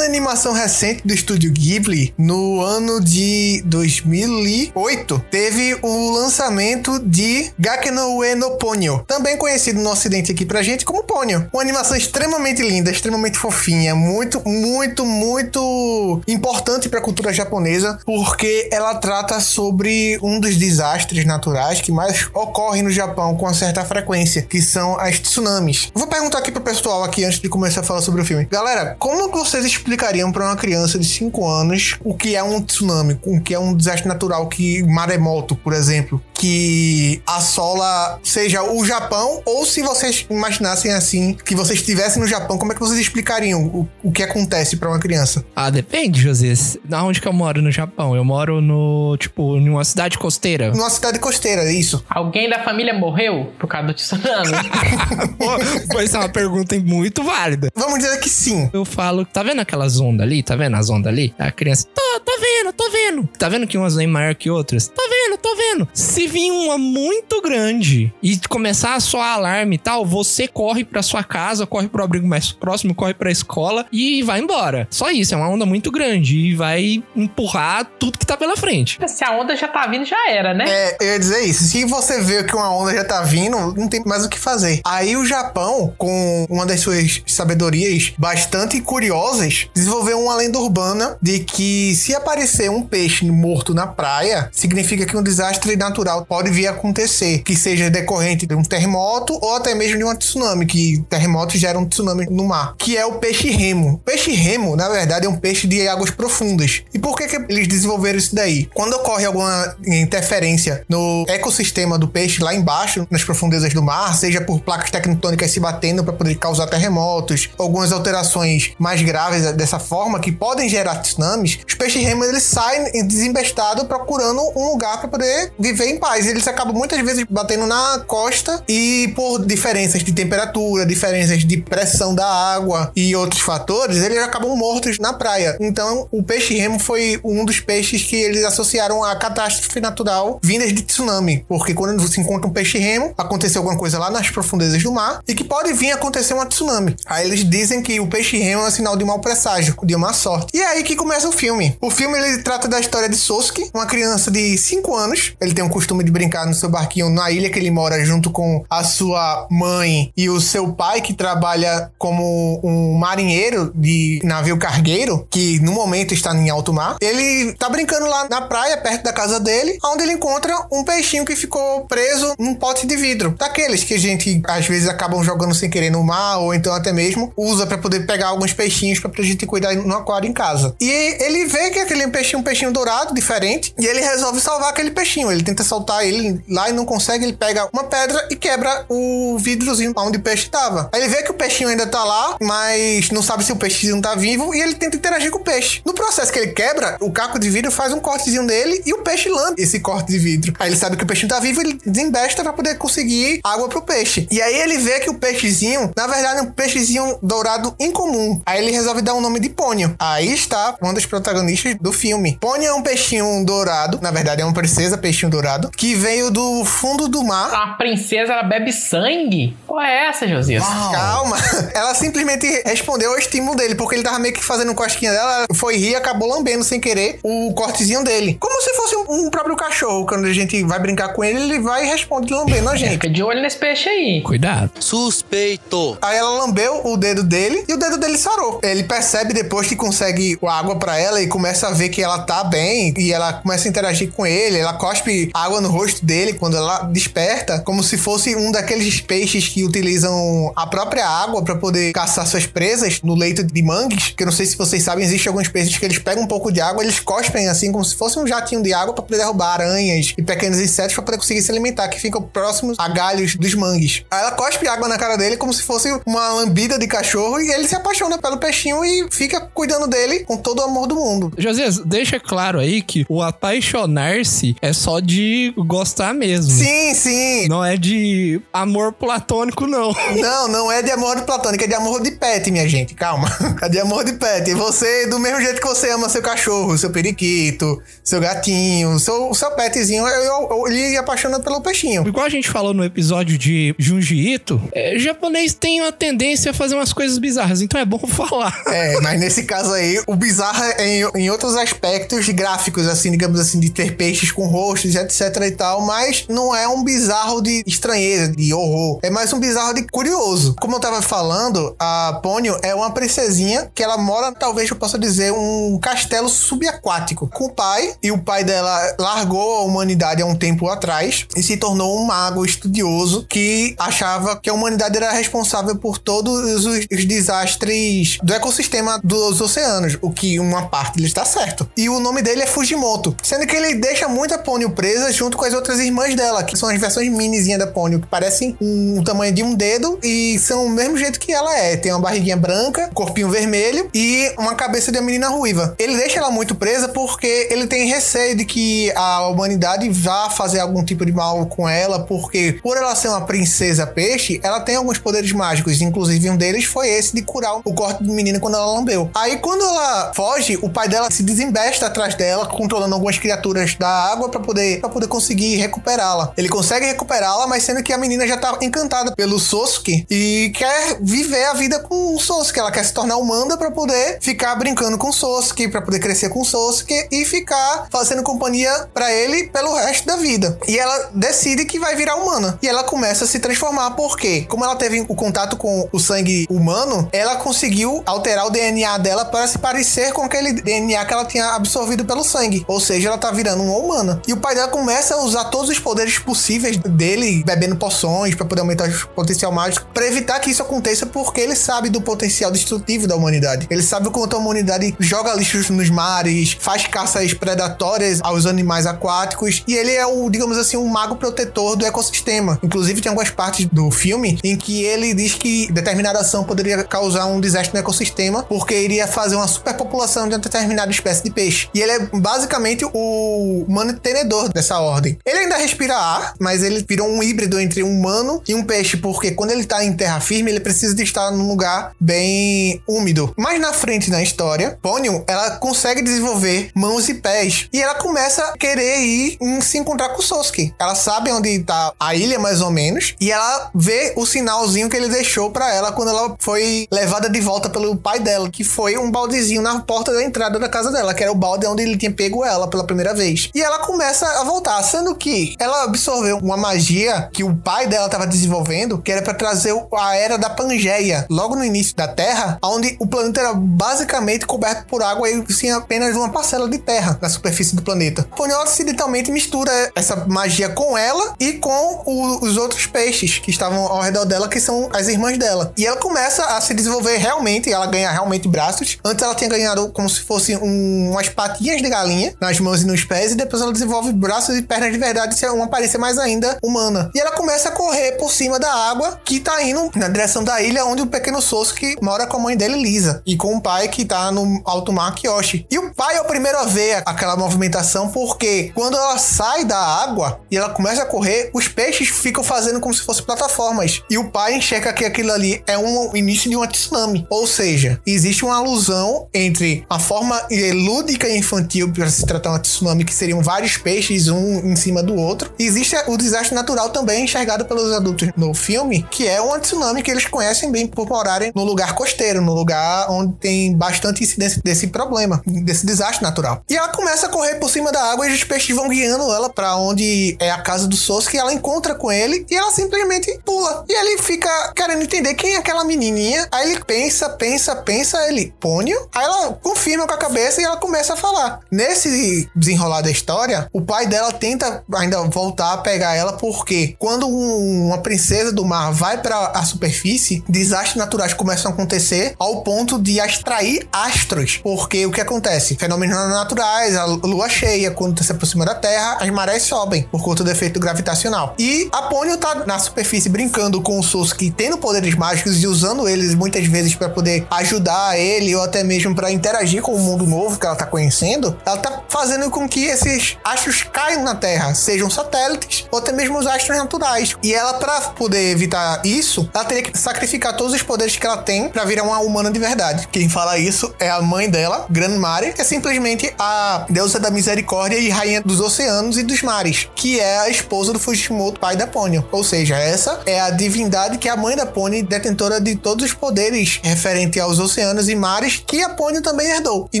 Animação recente do estúdio Ghibli, no ano de 2008, teve o lançamento de Gake no Ponyo, também conhecido no ocidente aqui pra gente como Ponyo. Uma animação extremamente linda, extremamente fofinha, muito, muito, muito importante pra cultura japonesa, porque ela trata sobre um dos desastres naturais que mais ocorrem no Japão com certa frequência, que são as tsunamis. Vou perguntar aqui pro pessoal aqui antes de começar a falar sobre o filme. Galera, como vocês explicariam pra uma criança de 5 anos o que é um tsunami, o que é um desastre natural, que maremoto, por exemplo, que assola seja o Japão ou se vocês imaginassem assim que vocês estivessem no Japão, como é que vocês explicariam o, o que acontece pra uma criança? Ah, depende, José. Da onde que eu moro no Japão? Eu moro no, tipo, numa cidade costeira. Numa cidade costeira, isso. Alguém da família morreu por causa do tsunami? Pô, Foi uma pergunta muito válida. Vamos dizer que sim. Eu falo, tá vendo aquelas ondas ali? Tá vendo as ondas ali? A criança, tô, tô vendo, tô vendo. Tá vendo que umas vêm maior que outras? Tô vendo, tô vendo. Se vir uma muito grande e começar a soar alarme e tal, você corre pra sua casa, corre pro abrigo mais próximo, corre pra escola e vai embora. Só isso, é uma onda muito grande e vai empurrar tudo que tá pela frente. Se a onda já tá vindo, já era, né? É, eu ia dizer isso. Se você vê que uma onda já tá vindo, não tem mais o que fazer. Aí o Japão, com uma das suas sabedorias bastante curiosas, desenvolveu uma lenda urbana de que se aparecer um peixe morto na praia, significa que um desastre natural pode vir a acontecer, que seja decorrente de um terremoto ou até mesmo de um tsunami, que terremotos geram um tsunami no mar, que é o peixe remo. O peixe remo, na verdade, é um peixe de águas profundas. E por que, que eles desenvolveram isso daí? Quando ocorre alguma interferência no ecossistema do peixe lá embaixo, nas profundezas do mar, seja por placas tectônicas se batendo para poder causar terremotos, algumas alterações mais graves dessa forma que podem gerar tsunamis, os peixes remo eles saem desembestados procurando um lugar para poder viver em paz. Eles acabam muitas vezes batendo na costa e por diferenças de temperatura, diferenças de pressão da água e outros fatores, eles acabam mortos na praia. Então, o peixe-remo foi um dos peixes que eles associaram à catástrofe natural vindas de tsunami, porque quando se encontra um peixe-remo, aconteceu alguma coisa lá nas profundezas do mar e que pode vir acontecer uma tsunami. Aí eles dizem que o peixe-remo é um sinal de mau presságio, de má sorte. E é aí que começa o filme. O filme ele trata da história de Sosuke, uma criança de 5 anos. Ele tem o costume de brincar no seu barquinho na ilha que ele mora junto com a sua mãe e o seu pai que trabalha como um marinheiro de navio cargueiro, que no momento está em alto mar. Ele tá brincando lá na praia, perto da casa dele, onde ele encontra um peixinho que ficou preso num pote de vidro. Daqueles que a gente às vezes acabam jogando sem querer no mar, ou então até mesmo usa para poder pegar alguns peixinhos pra gente cuidar no aquário em casa. E ele vê que aquele peixinho é um peixinho dourado, diferente, e ele resolve salvar aquele peixinho. Ele tenta soltar ele lá e não consegue, ele pega uma pedra e quebra o vidrozinho onde o peixe tava. Aí ele vê que o peixinho ainda tá lá, mas não sabe se o peixinho tá vivo e ele tenta interagir com o peixe. No processo que ele quebra, o caco de vidro faz um cortezinho nele e o peixe lambe esse corte de vidro. Aí ele sabe que o peixinho tá vivo, ele desembesta pra poder conseguir água pro peixe. E aí ele vê que o peixezinho, na verdade, é um peixezinho dourado incomum. Aí ele resolve dar o nome de Pônio. Aí está uma das protagonistas do filme. Pônio é um peixinho dourado, na verdade é uma princesa peixinho dourado, que veio do fundo do mar. A princesa, ela bebe sangue? Qual é essa, Josias? Calma. Ela simplesmente respondeu ao estímulo dele, porque ele tava meio que fazendo cosquinha dela, ela foi rir e acabou lambendo sem querer o cortezinho dele. Como se fosse um, um próprio cachorro. Quando a gente vai brincar com ele, ele vai e responde lambendo a gente. Fica de olho nesse peixe aí. Cuidado. Suspeito. Aí ela lambeu o dedo dele e o dedo dele sarou. Ele percebe depois que consegue água pra ela e começa a ver que ela tá bem e ela começa a interagir com ele. Ela cospe água no rosto dele quando ela desperta, como se fosse um daqueles peixes que utilizam a própria água pra poder caçar suas presas no leito de mangues. Que eu não sei se vocês sabem, existe alguns peixes que eles pegam um pouco de água, eles cospem assim como se fosse um jatinho de água pra poder derrubar aranhas e pequenos insetos pra poder conseguir se alimentar, que ficam próximos a galhos dos mangues. Aí ela cospe água na cara dele como se fosse uma lambida de cachorro e ele se apaixona pelo peixinho e fica cuidando dele com todo o amor do mundo. Josias, deixa claro aí que o apaixonar-se é só de gostar mesmo. Sim, sim. Não é de amor platônico, não. Não, não é de amor platônico, é de amor de pet, minha gente. Calma. É de amor de pet. Você, do mesmo jeito que você ama seu cachorro, seu periquito, seu gatinho, seu, seu petzinho, eu, eu, ele apaixona pelo peixinho. Igual a gente falou no episódio de Junji Ito, é, japonês tem uma tendência a fazer umas coisas bizarras, então é bom falar. É, mas nesse caso aí, o bizarro é em, em outros aspectos gráficos, assim, digamos assim, de ter peixes com rostos, etc e tal, mas não é um bizarro de estranheza, de horror. É mais um bizarro de curioso. Como eu tava falando, a Pônio é uma princesinha que ela mora, talvez eu possa dizer, um castelo subaquático com o pai, e o pai dela largou a humanidade há um tempo atrás e se tornou um mago estudioso que achava que a humanidade era responsável por todos os, os desastres do ecossistema dos oceanos, o que uma parte ele está certo. E o nome dele é Fujimoto, sendo que ele deixa muita Pônio presa junto com as outras irmãs dela, que são as versões minizinhas da Pônio, que parecem um, um tamanho de um dedo e são o mesmo jeito que ela é. Tem uma barriguinha branca, corpinho vermelho e uma cabeça de uma menina ruiva. Ele deixa ela muito presa porque ele tem receio de que a humanidade vá fazer algum tipo de mal com ela, porque por ela ser uma princesa peixe, ela tem alguns poderes mágicos. Inclusive, um deles foi esse de curar o corte do menino quando ela lambeu. Aí, quando ela foge, o pai dela se desembesta atrás dela, controlando algumas criaturas da água para poder, pra poder conseguir recuperá-la. Ele consegue recuperá-la, mas sendo que a menina já tá encantada pelo Sosuke e quer viver a vida com o Sosuke. Ela quer se tornar humana para poder ficar brincando com o Sosuke, para poder crescer com o Sosuke e ficar fazendo companhia para ele pelo resto da vida. E ela decide que vai virar humana. E ela começa a se transformar porque, como ela teve o contato com o sangue humano, ela conseguiu alterar o DNA dela para se parecer com aquele DNA que ela tinha absorvido pelo sangue. Ou seja, ela tá virando uma humana. E o pai dela começa a usar todos os poderes possíveis dele, bebendo poções para poder aumentar o potencial mágico, para evitar que isso aconteça, porque ele sabe do potencial destrutivo da humanidade. Ele sabe o quanto a humanidade joga lixos nos mares, faz caças predatórias aos animais aquáticos, e ele é o, digamos assim, um mago protetor do ecossistema. Inclusive, tem algumas partes do filme em que ele diz que determinada ação poderia causar um desastre no ecossistema, porque iria fazer uma superpopulação de uma determinada espécie de peixe. E ele é basicamente o mantenedor dessa ordem. Ele ainda respira ar, mas ele virou um híbrido entre um humano e um peixe, porque quando ele tá em terra firme, ele precisa de estar num lugar bem úmido. Mais na frente na história, Ponion, ela consegue desenvolver mãos e pés. E ela começa a querer ir se encontrar com o Sosuke. Ela sabe onde tá a ilha, mais ou menos, e ela vê o sinalzinho que ele deixou para ela quando ela foi levada de volta pelo pai dela, que foi um baldezinho na porta da entrada da casa dela, que era o balde onde ele tinha pego ela pela primeira vez. E ela começa a voltar, sendo que ela absorveu uma magia que o pai dela estava desenvolvendo, que era para trazer a era da Pangeia, logo no início da Terra, onde o planeta era basicamente coberto por água e tinha apenas uma parcela de terra na superfície do planeta. Poniol acidentalmente mistura essa magia com ela e com o- os outros peixes que estavam ao redor dela, que são as irmãs dela. E ela começa a se desenvolver realmente, ela ganha realmente braços. Antes ela tinha ganhado como se fosse um- umas patinhas de galinha nas mãos e nos pés, e depois ela desenvolve braços e pernas de verdade, isso é uma aparência mais ainda humana. E ela começa a correr por cima da água que tá indo na direção da ilha onde o pequeno Sosuke mora com a mãe dele, Lisa, e com o pai que tá no alto mar, Kyoshi. E o pai é o primeiro a ver aquela movimentação porque quando ela sai da água e ela começa a correr, os peixes ficam fazendo como se fossem plataformas. E o pai enxerga que aquilo ali é um início de uma tsunami. Ou seja, existe uma alusão entre a forma eh, lúdica e infantil para se tratar uma tsunami, que seriam vários peixes um em cima do outro. E existe o desastre natural também enxergado pelos adultos no filme, que é uma tsunami que eles conhecem bem por morarem no lugar costeiro, no lugar onde tem bastante incidência desse problema, desse desastre natural. E ela começa a correr por cima da água e os peixes vão guiando ela para onde é a casa do Sosuke, ela encontra com ele e ela simplesmente pula. E ele fica querendo entender quem é aquela menininha. Aí ele pensa, pensa, pensa, ele, Pônio. Aí ela confirma com a cabeça e ela começa a falar. Nesse desenrolar da história, o pai dela tenta ainda voltar a pegar ela porque quando um- uma princesa do mar vai para a superfície, desastres naturais começam a acontecer ao ponto de atrair astros. Porque o que acontece? Fenômenos naturais, a lua cheia, quando se aproxima da Terra, as marés sobem por conta do efeito gravitacional. E a Pônio tá na superfície brincando com o Sosuke, tendo poderes mágicos e usando eles muitas vezes para poder ajudar ele ou até mesmo para interagir com o mundo novo que ela tá conhecendo. Ela tá fazendo com que esses astros caiam na Terra, sejam satélites ou até mesmo os astros naturais. E ela, para poder evitar isso, ela teria que sacrificar todos os poderes que ela tem para virar uma humana de verdade. Quem fala isso é a mãe dela, Gran Mare, que é simplesmente a deusa da misericórdia e rainha dos oceanos e dos mares, que é a esposa do Fujimoto, pai da Pônio. Ou seja, essa é a divindade que é a mãe da Pônio, detentora de todos os poderes referente aos oceanos e mares que a Pônio também herdou. E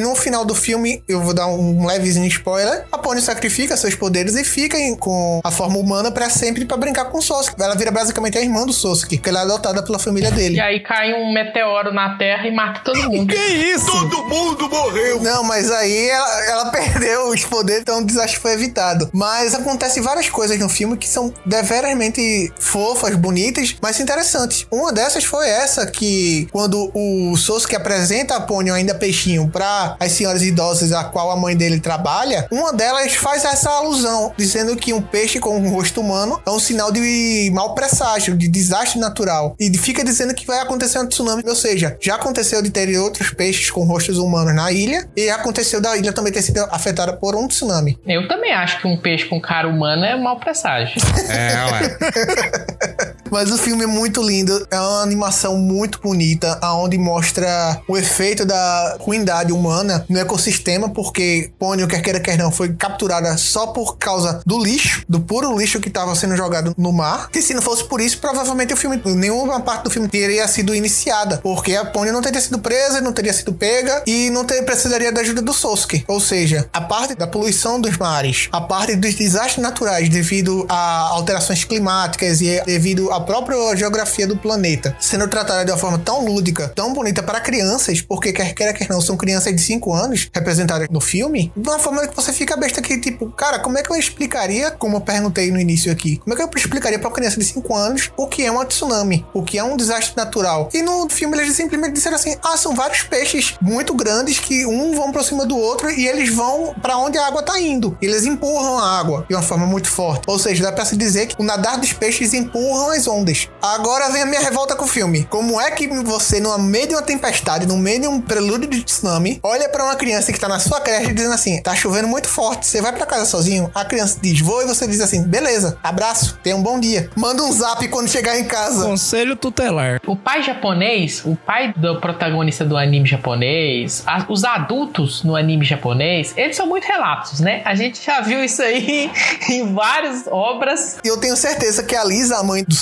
no final do filme, eu vou dar um levezinho spoiler, a Pônio sacrifica seus poderes e fica em- com a forma humana para sempre para brincar com o Sosuke. Ela vira basicamente a irmã do Sosuke, porque ela é adotada pela família dele. E aí cai um meteoro na Terra e mata todo mundo. Que isso? Todo mundo morreu. Não, mas aí ela, ela perdeu os poderes, então o desastre foi evitado. Mas acontecem várias coisas no filme que são deveramente fofas, bonitas, mas interessantes. Uma dessas foi essa que quando o Sosuke apresenta a Ponyo ainda peixinho para as senhoras idosas a qual a mãe dele trabalha, uma delas faz essa alusão, dizendo que um peixe com um rosto humano é um sinal de mau presságio, de desastre natural. E fica dizendo que vai acontecer um tsunami, ou seja, já aconteceu de ter outros peixes com rostos humanos na ilha e aconteceu da ilha também ter sido afetada por um tsunami. Eu também acho que um peixe com cara humana é mau presságio. É, ué. Mas o filme é muito lindo, é uma animação muito bonita, aonde mostra o efeito da ruindade humana no ecossistema, porque Pônio, quer queira quer não, foi capturada só por causa do lixo, do puro lixo que estava sendo jogado no mar. E se não fosse por isso, provavelmente o filme, nenhuma parte do filme teria sido iniciada, porque a Pônio não teria sido presa, não teria sido pega e não ter, precisaria da ajuda do Sosuke. Ou seja, a parte da poluição dos mares, a parte dos desastres naturais devido a alterações climáticas e devido à própria geografia do planeta, sendo tratada de uma forma tão lúdica, tão bonita para crianças, porque quer queira quer não, são crianças de 5 anos representadas no filme, de uma forma que você fica besta que, tipo, cara, como é que eu explicaria, como eu perguntei no início aqui, como é que eu explicaria para uma criança de 5 anos o que é uma tsunami, o que é um desastre natural? E no filme eles simplesmente disseram assim: ah, são vários peixes muito grandes que um vão para cima do outro e eles vão para onde a água tá indo. Eles empurram a água de uma forma muito forte. Ou seja, dá para se dizer que o nadar dos peixes empurram as as ondas. Agora vem a minha revolta com o filme. Como é que você, no meio de uma tempestade, no meio de um prelúdio de tsunami, olha pra uma criança que tá na sua creche dizendo assim: tá chovendo muito forte, você vai pra casa sozinho? A criança diz: vou, e você diz assim: beleza, abraço, tenha um bom dia. Manda um zap quando chegar em casa. Conselho tutelar. O pai japonês, o pai do protagonista do anime japonês, a- os adultos no anime japonês, eles são muito relapsos, né? A gente já viu isso aí em várias obras. E eu tenho certeza que a Lisa, a mãe do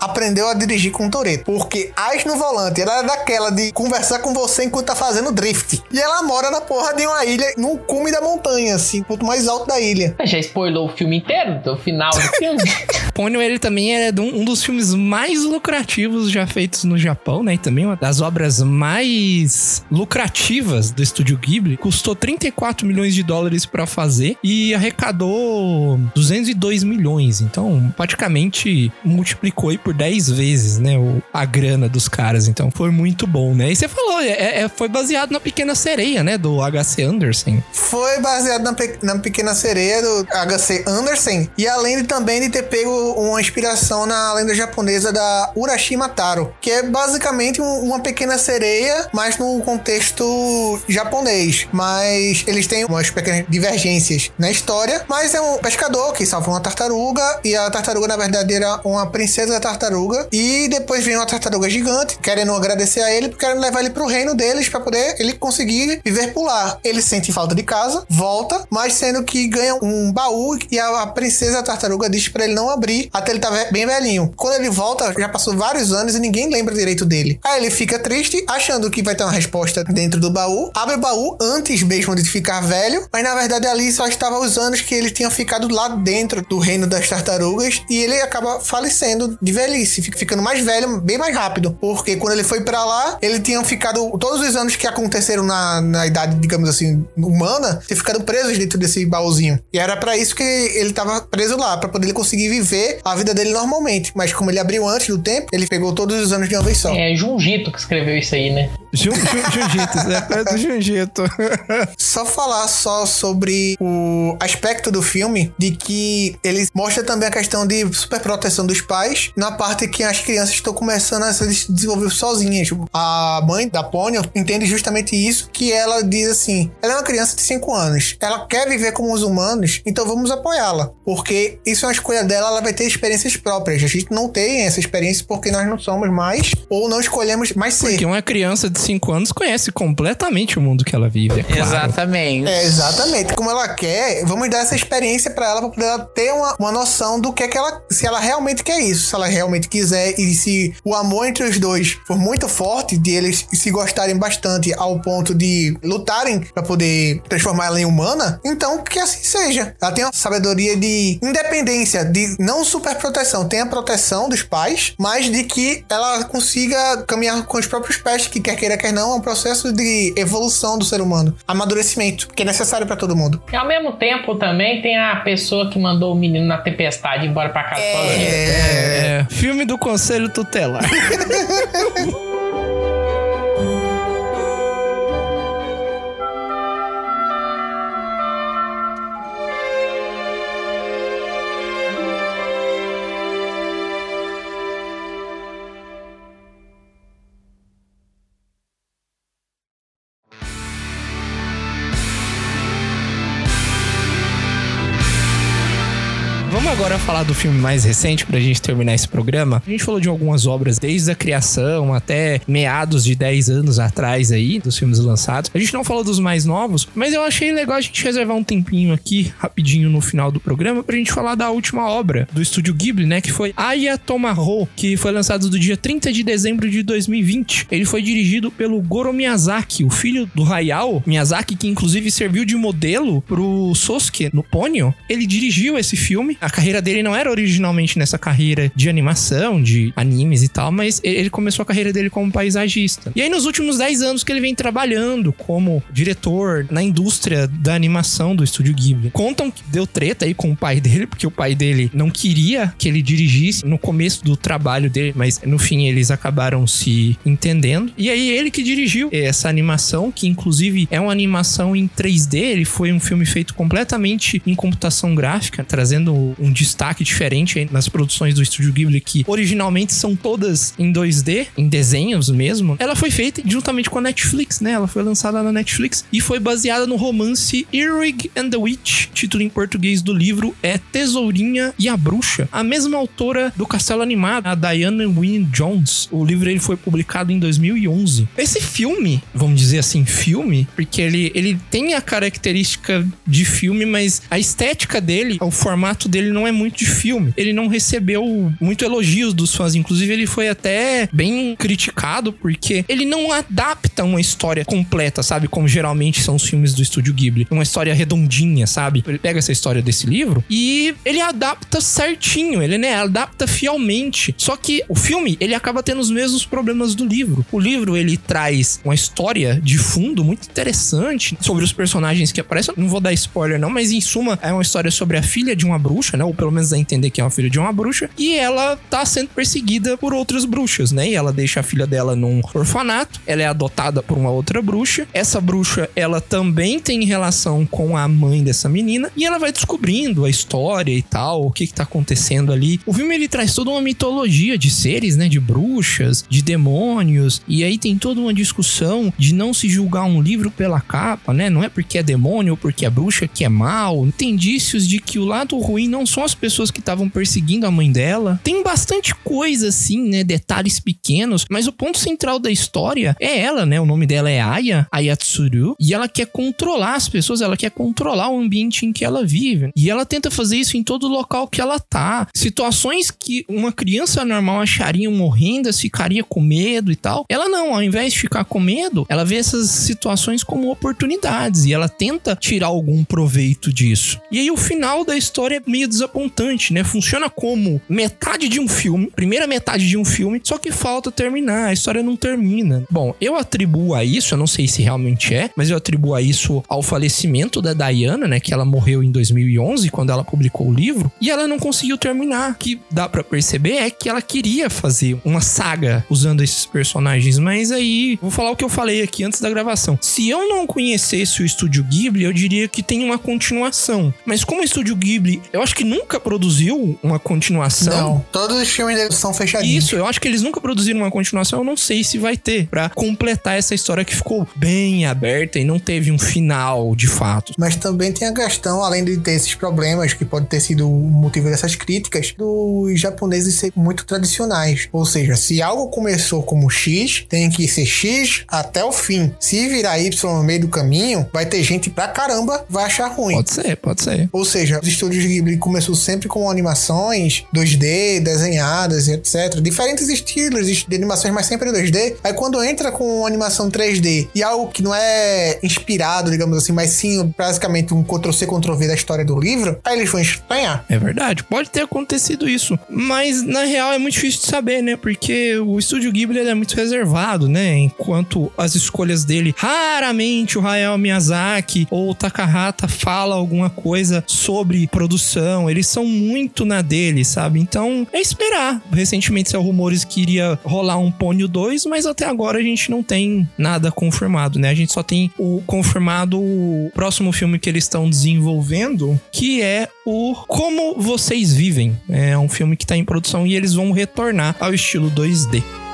Aprendeu a dirigir com o Toreto. Porque as no volante, ela é daquela de conversar com você enquanto tá fazendo drift. E ela mora na porra de uma ilha, no cume da montanha, assim, ponto mais alto da ilha. Já spoilou o filme inteiro, do final do filme. Ponyo, ele também é de um um dos filmes mais lucrativos já feitos no Japão, né? E também uma das obras mais lucrativas do estúdio Ghibli. Custou 34 milhões de dólares pra fazer e arrecadou 202 milhões. Então, praticamente multiplicou aí por 10 vezes, né? o- a grana dos caras. Então, foi muito bom, né? E você falou, é- é- foi baseado na Pequena Sereia, né? Do H.C. Anderson. Foi baseado na, na Pequena Sereia do HC Andersen. E além de, também de ter pego uma inspiração na lenda japonesa da Urashima Taro. Que é basicamente um- uma pequena sereia, mas num contexto japonês. Mas eles têm umas pequenas divergências na história. Mas é um pescador que salva uma tartaruga. E a tartaruga, na verdade, era uma princesa tartaruga. E depois vem uma tartaruga gigante, querendo agradecer a ele, querendo levar ele pro reino deles pra poder ele conseguir viver por lá. Ele sente falta de casa, volta, mas sendo que ganha um baú e a, a princesa tartaruga diz pra ele não abrir até ele tá bem velhinho. Quando ele volta, já passou vários anos e ninguém lembra direito dele. Aí ele fica triste, achando que vai ter uma resposta dentro do baú, abre o baú antes mesmo de ficar velho, mas na verdade ali só estava os anos que ele tinha ficado lá dentro do reino das tartarugas e ele acaba falecendo de velhice, fica ficando mais velho bem mais rápido, porque quando ele foi pra lá, ele tinha ficado todos os anos que aconteceram na, na idade, digamos assim, humana, ter ficado presos dentro desse baúzinho. E era pra isso que ele tava preso lá, pra poder ele conseguir viver a vida dele normalmente, mas como ele abriu antes do tempo, ele pegou todos os anos de uma vez só. É Junjito que escreveu isso aí, né? Jun- Jun- Jiu-Jitsu, é do Jiu-Jitsu. Só falar só sobre o aspecto do filme, de que ele mostra também a questão de superproteção dos pais, na parte que as crianças estão começando a se desenvolver sozinhas. A mãe da Ponyo entende justamente isso, que ela diz assim, ela é uma criança de 5 anos, ela quer viver como os humanos, então vamos apoiá-la, porque isso é uma escolha dela, ela vai ter experiências próprias. A gente não tem essa experiência porque nós não somos mais, ou não escolhemos mais ser. Porque uma criança de 5 anos conhece completamente o mundo que ela vive, é claro. Exatamente. É, exatamente. Como ela quer, vamos dar essa experiência pra ela, pra poder ela ter uma, uma noção do que é que ela. Se ela realmente quer isso, se ela realmente quiser, e se o amor entre os dois for muito forte, de eles se gostarem bastante ao ponto de lutarem pra poder transformar ela em humana, então que assim seja. Ela tem uma sabedoria de independência, de não superproteção, tem a proteção dos pais, mas de que ela consiga caminhar com os próprios pés, que quer queira, quer não, é um processo de evolução do ser humano, amadurecimento, que é necessário pra todo mundo. E ao mesmo tempo também tem a pessoa que mandou o menino na tempestade embora pra casa sozinha. É, filme do Conselho Tutelar. falar do filme mais recente pra gente terminar esse programa. A gente falou de algumas obras desde a criação até meados de 10 anos atrás aí, dos filmes lançados. A gente não falou dos mais novos, mas eu achei legal a gente reservar um tempinho aqui, rapidinho no final do programa, pra gente falar da última obra do estúdio Ghibli, né? Que foi Aya Tomahawk, que foi lançado do dia 30 de dezembro de 2020. Ele foi dirigido pelo Goro Miyazaki, o filho do Hayao Miyazaki, que inclusive serviu de modelo pro Sosuke no Ponyo. Ele dirigiu esse filme. A carreira dele não era originalmente nessa carreira de animação, de animes e tal, mas ele começou a carreira dele como paisagista. E aí, nos últimos 10 anos que ele vem trabalhando como diretor na indústria da animação do estúdio Ghibli. Contam que deu treta aí com o pai dele, porque o pai dele não queria que ele dirigisse no começo do trabalho dele, mas no fim eles acabaram se entendendo. E aí, ele que dirigiu essa animação, que inclusive é uma animação em 3D, ele foi um filme feito completamente em computação gráfica, trazendo um destaque diferente nas produções do Estúdio Ghibli, que originalmente são todas em 2D, em desenhos mesmo. Ela foi feita juntamente com a Netflix, né? Ela foi lançada na Netflix e foi baseada no romance Earwig and the Witch. Título em português do livro é Tesourinha e a Bruxa. A mesma autora do Castelo Animado, a Diana Wynne Jones. O livro ele foi publicado em 2011. Esse filme, vamos dizer assim, filme, porque ele, ele tem a característica de filme, mas a estética dele, o formato dele não é muito filme. Ele não recebeu muito elogios dos fãs, inclusive ele foi até bem criticado porque ele não adapta uma história completa, sabe? Como geralmente são os filmes do estúdio Ghibli. Uma história redondinha, sabe? Ele pega essa história desse livro e ele adapta certinho, ele né, adapta fielmente. Só que o filme, ele acaba tendo os mesmos problemas do livro. O livro, ele traz uma história de fundo muito interessante sobre os personagens que aparecem. Não vou dar spoiler não, mas em suma é uma história sobre a filha de uma bruxa, né? Ou pelo menos a entender que é uma filha de uma bruxa. E ela tá sendo perseguida por outras bruxas, né? E ela deixa a filha dela num orfanato. Ela é adotada por uma outra bruxa. Essa bruxa, ela também tem relação com a mãe dessa menina. E ela vai descobrindo a história e tal, o que que tá acontecendo ali. O filme, ele traz toda uma mitologia de seres, né? De bruxas, de demônios. E aí tem toda uma discussão de não se julgar um livro pela capa, né? Não é porque é demônio ou porque é bruxa que é mal. Tem indícios de que o lado ruim não são as pessoas que estavam perseguindo a mãe dela. Tem bastante coisa assim, né? Detalhes pequenos, mas o ponto central da história é ela, né? O nome dela é Aya, Ayatsuru, e ela quer controlar as pessoas, ela quer controlar o ambiente em que ela vive. E ela tenta fazer isso em todo local que ela tá. Situações que uma criança normal acharia horrendas, ficaria com medo e tal. Ela não, ao invés de ficar com medo, ela vê essas situações como oportunidades e ela tenta tirar algum proveito disso. E aí o final da história é meio desapontante, né? Funciona como metade de um filme, primeira metade de um filme, só que falta terminar, a história não termina. Bom, eu atribuo a isso, eu não sei se realmente é, mas eu atribuo a isso ao falecimento da Diana, né, que ela morreu em 2011 quando ela publicou o livro, e ela não conseguiu terminar. O que dá para perceber é que ela queria fazer uma saga usando esses personagens, mas aí vou falar o que eu falei aqui antes da gravação. Se eu não conhecesse o estúdio Ghibli, eu diria que tem uma continuação. Mas como o estúdio Ghibli, eu acho que nunca produziu uma continuação. Não, todos os filmes deles são fechadinhos. Isso, eu acho que eles nunca produziram uma continuação, eu não sei se vai ter, Pra completar essa história que ficou bem aberta e não teve um final de fato. Mas também tem a questão, além de ter esses problemas, que pode ter sido o motivo dessas críticas, dos japoneses serem muito tradicionais. Ou seja, se algo começou como X, tem que ser X até o fim. Se virar Y no meio do caminho, vai ter gente pra caramba vai achar ruim. Pode ser, pode ser. Ou seja, os estúdios Ghibli começou sempre com animações 2D, desenhadas e etc. Diferentes estilos de animações, mas sempre 2D. Aí quando entra com animação 3D e algo que não é inspirado, digamos assim, mas sim basicamente um Ctrl-C, Ctrl-V da história do livro, aí eles vão estranhar. É verdade, pode ter acontecido isso. Mas na real é muito difícil de saber, né? Porque o estúdio Ghibli é muito reservado, né? Enquanto as escolhas dele, raramente o Hayao Miyazaki ou o Takahata fala alguma coisa sobre produção. Eles são muito na dele, sabe? Então é esperar. Recentemente saiu rumores que iria rolar um Pônio 2, mas até agora a gente não tem nada confirmado, né? A gente só tem o confirmado o próximo filme que eles estão desenvolvendo, que é o Como Vocês Vivem. É um filme que está em produção e eles vão retornar ao estilo 2D.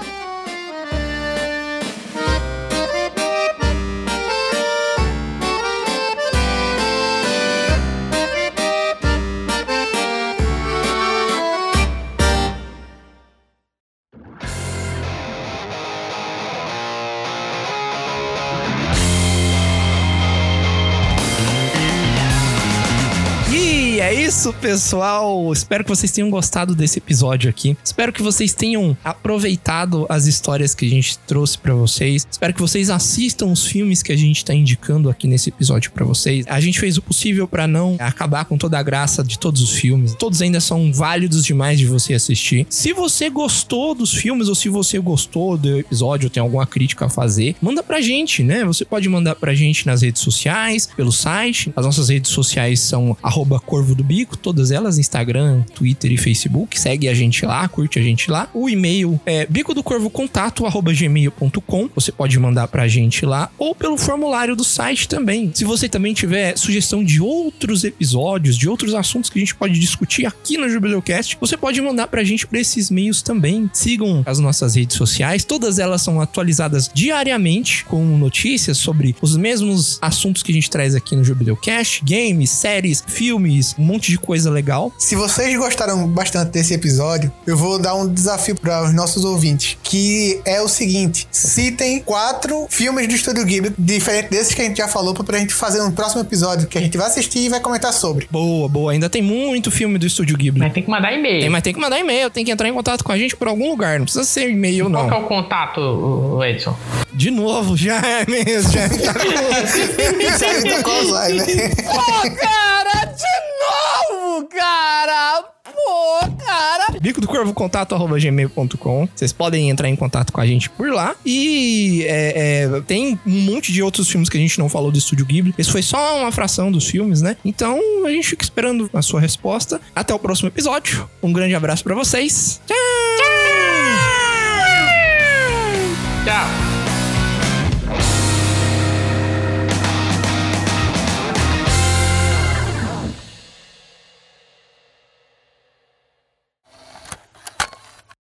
É isso, pessoal. Espero que vocês tenham gostado desse episódio aqui. Espero que vocês tenham aproveitado as histórias que a gente trouxe pra vocês. Espero que vocês assistam os filmes que a gente tá indicando aqui nesse episódio pra vocês. A gente fez o possível pra não acabar com toda a graça de todos os filmes. Todos ainda são válidos demais de você assistir. Se você gostou dos filmes ou se você gostou do episódio tem alguma crítica a fazer, manda pra gente, né? Você pode mandar pra gente nas redes sociais, pelo site. As nossas redes sociais são arroba Corvo do Bico, todas elas, Instagram, Twitter e Facebook. Segue a gente lá, curte a gente lá. O e-mail é bico do corvo contato gmail.com. Você pode mandar pra gente lá ou pelo formulário do site também. Se você também tiver sugestão de outros episódios, de outros assuntos que a gente pode discutir aqui no Jubileucast, você pode mandar pra gente por esses meios também. Sigam as nossas redes sociais, todas elas são atualizadas diariamente com notícias sobre os mesmos assuntos que a gente traz aqui no Jubileucast, games, séries, filmes, um monte de coisa legal. Se vocês gostaram bastante desse episódio, eu vou dar um desafio para os nossos ouvintes, que é o seguinte: citem quatro filmes do Estúdio Ghibli, diferente desses que a gente já falou, pra gente fazer um próximo episódio que a gente vai assistir e vai comentar sobre. Boa, boa. Ainda tem muito filme do Estúdio Ghibli. Mas tem que mandar e-mail. Tem, mas tem que mandar e-mail, tem que entrar em contato com a gente por algum lugar. Não precisa ser e-mail, Qual que é não. o contato, Edson? De novo, já é mesmo. Já tá Isso aí tá com Alzheimer. Pô, cara, de novo, cara. Pô, cara. Bico do Corvo, contato arroba gmail.com. Vocês podem entrar em contato com a gente por lá. E é, é, tem um monte de outros filmes que a gente não falou do Estúdio Ghibli. Esse foi só uma fração dos filmes, né? Então a gente fica esperando a sua resposta. Até o próximo episódio. Um grande abraço pra vocês. Tchau. Tchau.